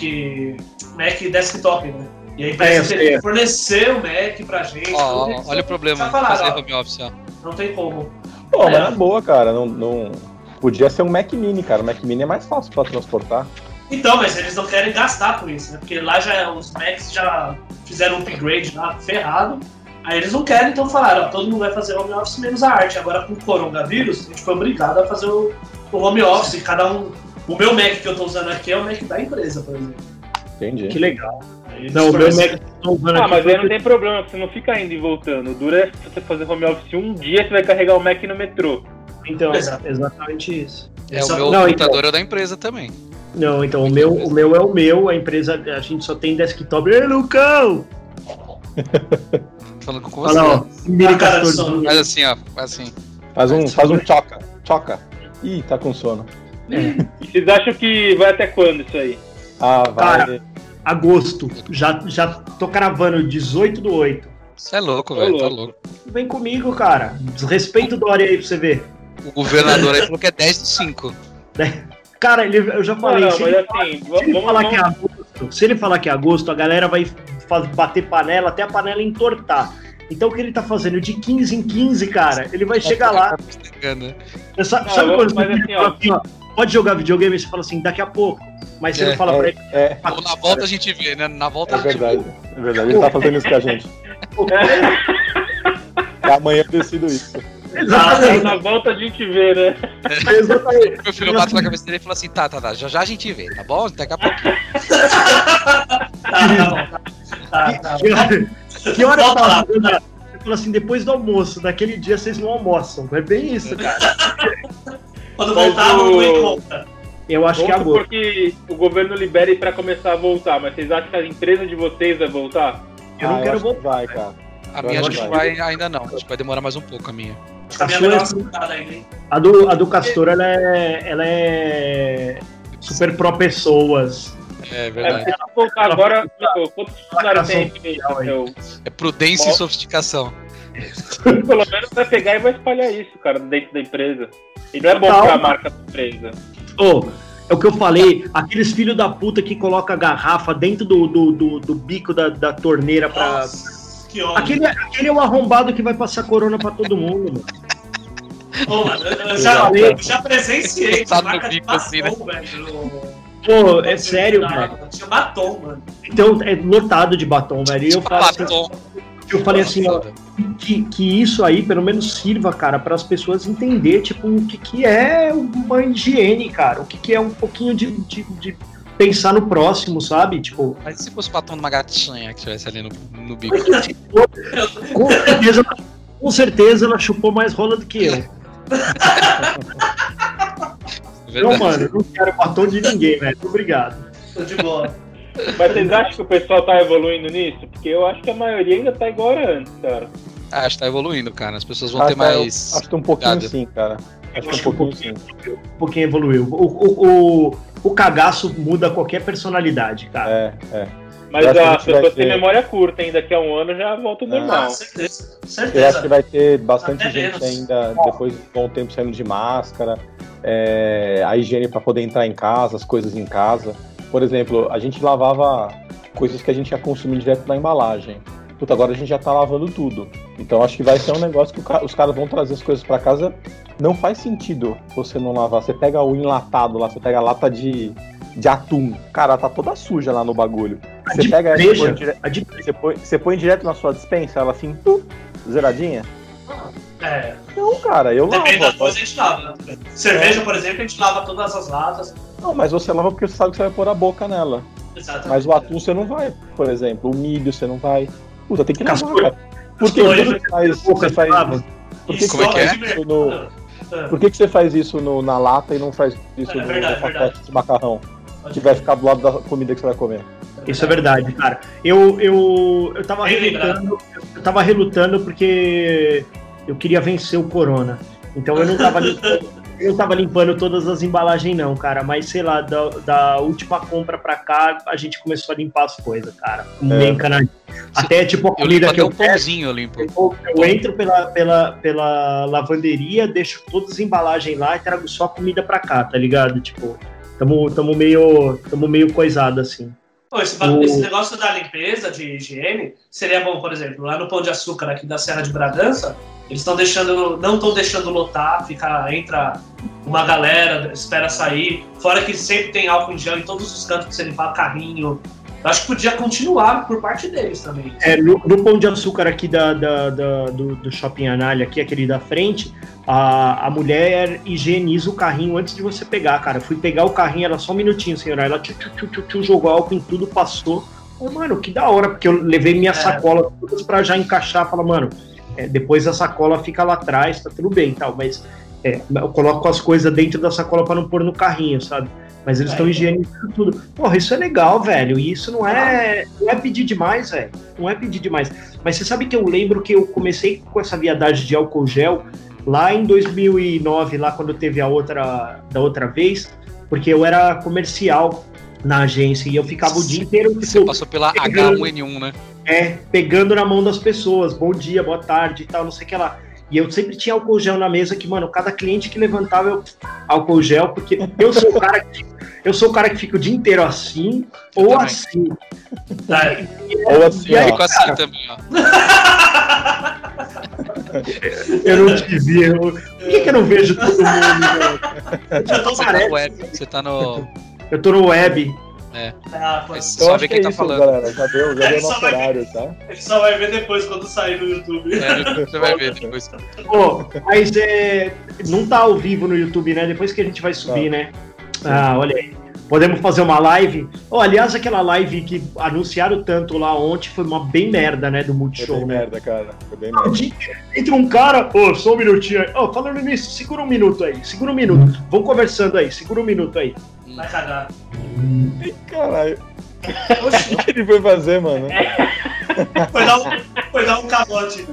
E: Mac desktop, né? E a
B: É, eu
E: empresa
B: sei,
E: tem que
B: é.
E: fornecer o Mac pra gente.
D: Ó, ó, olha o
E: só-
D: problema de fazer
E: ó,
D: home office, ó.
E: Não tem como.
A: Pô, mas
E: É.
A: na boa, cara. Não, não... Podia ser um Mac Mini, cara. O Mac Mini é mais fácil pra transportar.
E: Então, mas eles não querem gastar com isso, né? Porque lá já os Macs já fizeram um upgrade lá, ferrado. Aí eles não querem, então falaram, ó, todo mundo vai fazer home office menos a arte. Agora com o coronavírus, a gente foi obrigado a fazer o, o home office. Cada um. O meu Mac que eu tô usando aqui é o Mac da empresa, por exemplo.
A: Entendi.
B: Que legal.
E: Eles
B: Não, o meu Mac tô usando
C: Ah,
B: aqui
C: mas aí não tem problema, você não fica indo e voltando. O duro é você fazer home office um dia, você vai carregar o Mac no metrô.
B: Então,
E: Exato.
B: exatamente isso.
D: É,
E: Só-
D: o meu
B: Não,
D: computador é da empresa também.
B: Não, então o meu, o meu é o meu, a empresa, a gente só tem desktop. Ei, Lucão!
D: Falando com você.
B: Lá, ó.
E: Ah, cara,
D: assim, ó. Faz assim.
A: Faz um, faz um choca. Choca. Ih, tá com sono.
C: E vocês acham que vai até quando isso aí?
A: Ah, vai.
B: Cara. Agosto. Já, já tô cravando 18 do 8.
D: Você é louco,
C: Tô
D: velho. Tá
C: louco.
B: Vem comigo, cara. Desrespeita o Dória aí pra você ver.
D: O governador aí falou que é 10 do 5.
B: Cara, ele, eu já falei,
C: não,
B: se,
C: mas
B: ele,
C: assim,
B: se ele falar que é agosto, se ele falar que é agosto, a galera vai faz- bater panela até a panela entortar. Então o que ele tá fazendo de 15 em 15, cara, ele vai chegar lá. Você Sabe,
C: Não,
B: sabe
C: eu-
B: quando
C: mas
B: você
C: assim,
B: fala
C: ó.
B: Pode jogar videogame e você fala assim, daqui a pouco. Mas você
D: É,
B: não fala pra ele.
A: É,
D: Ou na volta a gente vê, né? Na volta
A: é
D: a gente vê.
A: verdade. É verdade. Ele tá fazendo isso com a gente. E amanhã eu decido isso.
B: Exatamente.
C: Na volta a gente vê, né?
B: exatamente.
D: Meu filho bate na cabeça dele e fala assim: tá, tá, tá. Já já a gente vê, tá bom? Daqui a pouco.
E: Tá, tá. Tá, tá.
B: Que hora, que hora fazendo a- e fala assim: depois do almoço, naquele dia vocês não almoçam. É bem isso, cara.
E: Quando
C: Mas
E: voltar,
C: o-
E: não encontra.
B: Eu acho que é
C: Vamos
B: agora.
C: supor que o governo libere pra começar a voltar, mas vocês acham que a empresa de vocês vai voltar?
B: Eu não
A: Ah,
B: quero
A: acho que
B: voltar.
A: Vai, cara.
D: A minha
A: Eu
D: acho que vai ainda não. Acho que vai demorar mais um pouco a minha.
E: A minha
B: A
E: vai
B: é-? A do, a do Castor, ela é, ela é super pró pessoas.
D: É
C: É,
D: verdade.
C: porque voltar agora, quantos funcionários tem
D: É prudência e sofisticação.
C: pelo menos vai pegar e vai espalhar isso, cara, dentro da empresa. E não é bom
B: Total.
C: pra marca da empresa.
B: Ô, é o que eu falei, aqueles filhos da puta que coloca a garrafa dentro do, do, do, do bico da, da torneira pra.
E: Nossa, que ódio.
B: Aquele, aquele é o arrombado que vai passar corona pra todo mundo, mano.
E: Pô, mano, eu, já, eu já presenciei
D: Tá
E: marca de
D: bico assim,
E: batom, velho.
B: Pô, é sério,
E: no-
B: velho.
E: Tinha batom, mano.
B: Então é lotado de batom, velho. E eu, falo assim,
D: Batom.
B: Eu falei assim, ó, que, que isso aí pelo menos sirva, cara, para as pessoas entender, tipo, o que, que é uma higiene, cara. O que, que é um pouquinho de, de, de pensar no próximo, sabe? Tipo,
D: Mas se fosse o batom de uma gatinha que tivesse ali no, no bico?
B: com certeza, com certeza ela chupou mais rola do que eu. Não, mano, eu não quero batom de ninguém, velho. Obrigado.
E: Tô de boa.
C: Mas vocês acham que o pessoal tá evoluindo nisso? Porque eu acho que a maioria ainda tá igual antes, cara.
D: Ah, acho que tá evoluindo, cara. As pessoas vão
A: Ah,
D: ter
A: eu
D: mais.
A: Acho que um pouquinho
D: Cuidado.
A: sim, cara. Acho que um pouquinho sim.
B: Um pouquinho evoluiu. O, o, o, o cagaço muda qualquer personalidade, cara.
A: É, é.
C: Mas
A: que a
C: têm
A: ter-
C: memória curta, hein? Daqui a um ano já volta ao
A: Ah,
E: Ah,
C: normal.
E: certeza.
A: Eu acho que
E: Certeza.
A: vai ter bastante
E: Até
A: gente
E: menos.
A: ainda, depois de um bom tempo saindo de máscara, é, a higiene para poder entrar em casa, as coisas em casa. Por exemplo, a gente lavava coisas que a gente ia consumir direto na embalagem. Puta, agora a gente já tá lavando tudo. Então acho que vai ser um negócio que os caras vão trazer as coisas para casa. Não faz sentido você não lavar. Você pega o enlatado lá, você pega a lata de, de atum. Cara, tá toda suja lá no bagulho.
B: A
A: Você pega ela e
B: breja,
A: põe dire-
B: a de
A: você põe, você põe direto na sua dispensa, ela assim, zeradinha.
E: É,
A: Não, cara, eu lavo.
E: depende da coisa, a gente lava, né? Cerveja, por exemplo, a gente lava todas as latas.
A: Não, mas você lava porque você sabe que você vai pôr a boca nela.
E: Exatamente.
A: Mas o atum você não vai, por exemplo. O milho você não vai. Puta, tem que lavar,
B: Castor.
A: cara. Por que você faz, você faz. Por que,
D: Como é
A: você
D: que é?
A: faz isso no,
E: Ah,
A: por que, que você faz isso no- na lata e não faz isso
E: É
A: no,
E: verdade,
A: no pacote
E: verdade.
A: de macarrão?
E: pode
A: Que vai ficar do lado da comida que você vai comer.
B: Isso é verdade, cara. Eu, eu, eu tava relutando, eu tava relutando porque eu queria vencer o corona. Então eu não tava limpando, eu não tava limpando todas as embalagens, não, cara. Mas sei lá, da, da última compra pra cá, a gente começou a limpar as coisas, cara. Meio encanadinho. Até tipo a
D: Eu
B: comida
D: limpo
B: que eu
D: pãozinho, eu limpo.
B: Eu, eu entro pela, pela, pela lavanderia, deixo todas as embalagens lá e trago só a comida pra cá, tá ligado? Tipo, tamo, tamo meio. tamo meio coisado assim.
E: Pô, esse,
B: O-
E: esse negócio da limpeza, de higiene, seria bom, por exemplo, lá no Pão de Açúcar aqui da Serra de Bragança, eles estão deixando, não estão deixando lotar, fica, entra uma galera, espera sair, fora que sempre tem álcool em gel em todos os cantos que você limpar carrinho. Eu acho que podia continuar por parte deles também.
B: É, no, no pão de açúcar aqui da, da- da- do, do Shopping Anália, aqui, aquele da frente, a, a mulher higieniza o carrinho antes de você pegar, cara. Eu fui pegar o carrinho, ela só um minutinho, senhora. Ela tchu, tchu, tchu, jogou álcool em tudo, passou. Falei, mano, que da hora, porque eu levei minha
E: É.
B: sacola todas pra já encaixar. Fala, mano, é, depois a sacola fica lá atrás, tá tudo bem e tal, mas é, eu coloco as coisas dentro da sacola pra não pôr no carrinho, sabe? Mas eles
E: É.
B: estão higienizando tudo. Porra, isso é legal, velho. E isso não é, não é pedir demais, velho. Não é pedir demais. Mas você sabe que eu lembro que eu comecei com essa viadagem de álcool gel lá em 2009, lá quando teve a outra, da outra vez, porque eu era comercial na agência e eu ficava o dia inteiro
D: Você
B: tipo,
D: passou pela
B: pegando.
D: H1N1, né?
B: é, pegando na mão das pessoas. Bom dia, boa tarde e tal, não sei o que lá. E eu sempre tinha álcool gel na mesa que, mano, cada cliente que levantava eu álcool gel, porque eu sou o cara que eu sou o cara que fica o dia inteiro assim ou
D: também.
B: assim.
E: É.
A: Ou assim,
B: E aí,
A: ó.
D: Fico assim também, ó.
B: Eu não te vi. Eu... Por que, que eu não vejo todo mundo?
E: tô
D: Você tá web, você tá no.
B: Eu tô no web.
E: Ah, pô,
D: Mas
A: Eu
D: só
A: acho
D: ver
A: que
D: quem
A: é
D: tá
A: isso,
D: falando.
A: galera. Já deu, já
E: É,
A: deu
E: só
A: nosso
E: vai ver.
A: horário, tá?
E: Ele só vai ver depois quando sair no YouTube.
D: É, você vai ver depois.
B: Pô, mas é, não tá ao vivo no YouTube, né? Depois que a gente vai subir, né? Ah, olha aí. Podemos fazer uma live. Oh, aliás, aquela live que anunciaram tanto lá ontem foi uma bem merda, né? Do
A: Foi
B: Multishow,
A: bem
B: né?
A: merda, cara. Foi bem merda.
B: Entra um cara, ô, só um minutinho aí. Ô, falando nisso, segura um minuto aí, segura um minuto. Vamos conversando aí, segura um minuto aí.
E: Vai cagar.
A: Ih, Caralho. O que ele foi fazer, mano?
E: foi dar um, foi dar um calote.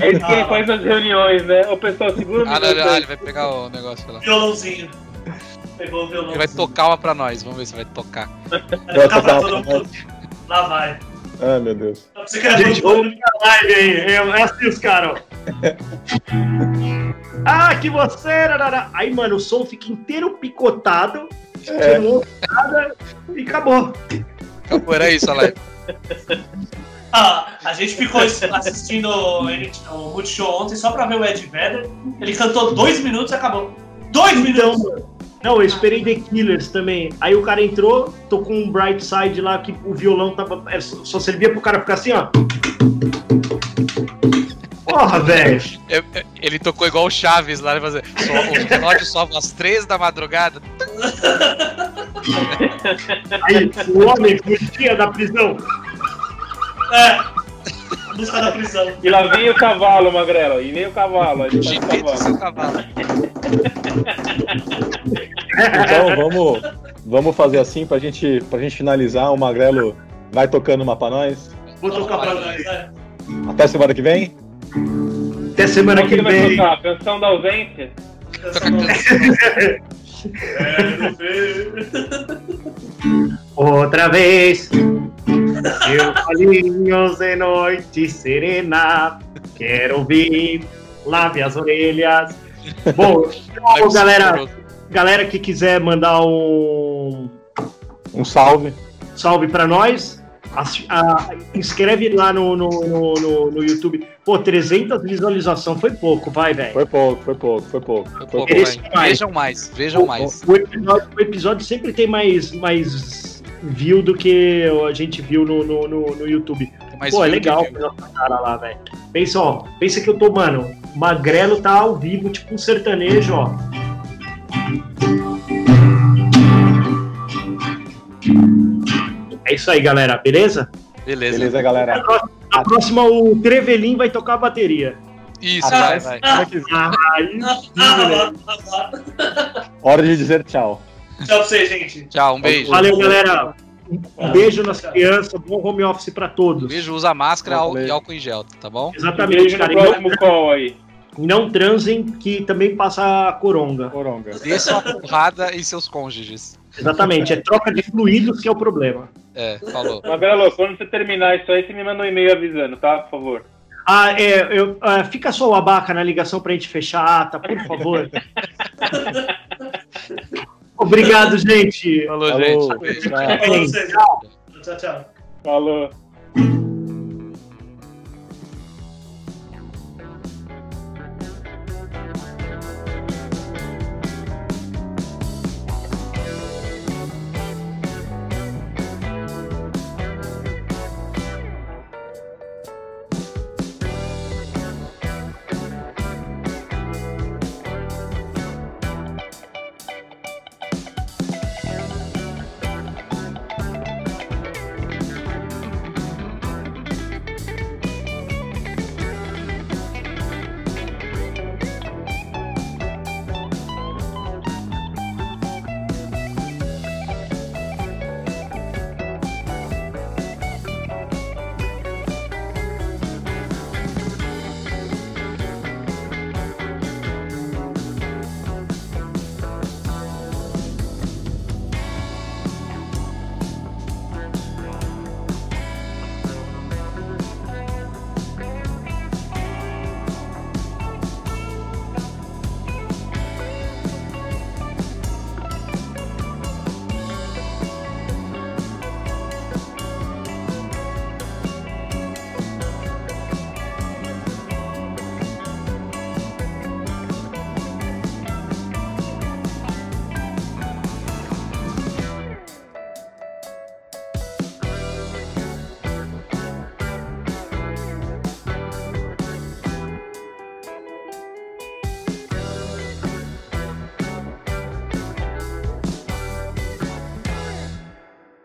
C: É isso que ele faz nas reuniões, né? O pessoal segura um
D: Ah, não,
C: minuto
D: não,
C: aí.
D: ele vai pegar o negócio lá.
E: Violãozinho. Pegou o violãozinho.
D: Ele vai tocar uma pra nós, vamos ver se vai tocar.
E: Vai tocar pra todo mundo. Lá vai.
A: Ah, meu Deus.
E: Você quer
B: Gente, vamos pra live aí. É assim os caras. ah, que você. Aí, mano, o som fica inteiro picotado.
A: É.
B: Nada e acabou.
D: Acabou, era isso a live.
E: Ah, a gente ficou assistindo o o Multishow ontem só pra ver o Ed Vedder. Ele cantou dois minutos e acabou. Dois
B: Então,
E: minutos!
B: mano. Não, eu esperei The Killers também. Aí o cara entrou, tocou um Bright Side lá que o violão tava, é, só servia pro cara ficar assim, ó. Porra, velho.
D: Ele tocou igual o Chaves lá, ele fazer. Só, o relógio sobe às três da madrugada.
B: Aí o homem fugia da prisão.
E: É. A música da prisão.
C: E lá vem o cavalo, Magrela. E nem o cavalo. A gente tá cavalo.
D: seu cavalo.
A: Então vamos, vamos fazer assim pra gente, pra gente finalizar. O Magrelo vai tocando uma pra nós.
E: Vou tocar pra nós, né?
A: Até semana que vem.
B: Até semana
C: que
B: que
C: ele vai
B: vem.
C: tocar? Canção da ausência?
E: Ver.
B: Outra vez. Eu olhinhos de noite serena. Quero ouvir. Lave as orelhas. Bom, então, galera, galera que quiser mandar um
A: Um salve.
B: salve pra nós, assi- a- inscreve lá no, no, no, no- no YouTube. Pô, 300 visualizações foi pouco, vai, velho.
A: Foi pouco, foi pouco, foi pouco.
D: Foi pouco,
B: mais.
D: Vejam mais, vejam mais.
B: O, o episódio, o episódio sempre tem mais, mais view do que a gente viu no, no, no, no YouTube. Pô, é legal cara lá, velho. Pensa, ó, pensa que eu tô, mano, Magrelo tá ao vivo, tipo um sertanejo, ó. É isso aí, galera, beleza?
D: Beleza.
A: Beleza, galera.
B: Na próxima, o Trevelin vai tocar a bateria.
D: Isso, vai, vai.
B: ah,
E: ah.
A: Hora de dizer tchau.
E: Tchau pra vocês, gente.
D: Tchau, um beijo.
B: Valeu, galera. Um beijo nas crianças, bom home office pra todos.
D: Um beijo, usa máscara
A: Valeu.
D: e álcool em gel, tá bom?
B: Exatamente,
C: Beijo no
B: cara. E não,
C: próximo call aí.
B: não transem, que também passa a coronga.
A: Coronga.
D: Desça uma porrada em seus cônjuges.
B: Exatamente, é troca de fluidos que é o problema.
D: É, falou.
C: Quando você terminar isso aí, você me manda um e-mail avisando, tá? Por favor.
B: Ah, é, eu, ah, fica só o abaca na ligação pra gente fechar a ata, por favor. Obrigado, gente.
D: Falou,
A: Falou.
D: gente. Beijo.
E: Tchau, tchau.
C: Falou.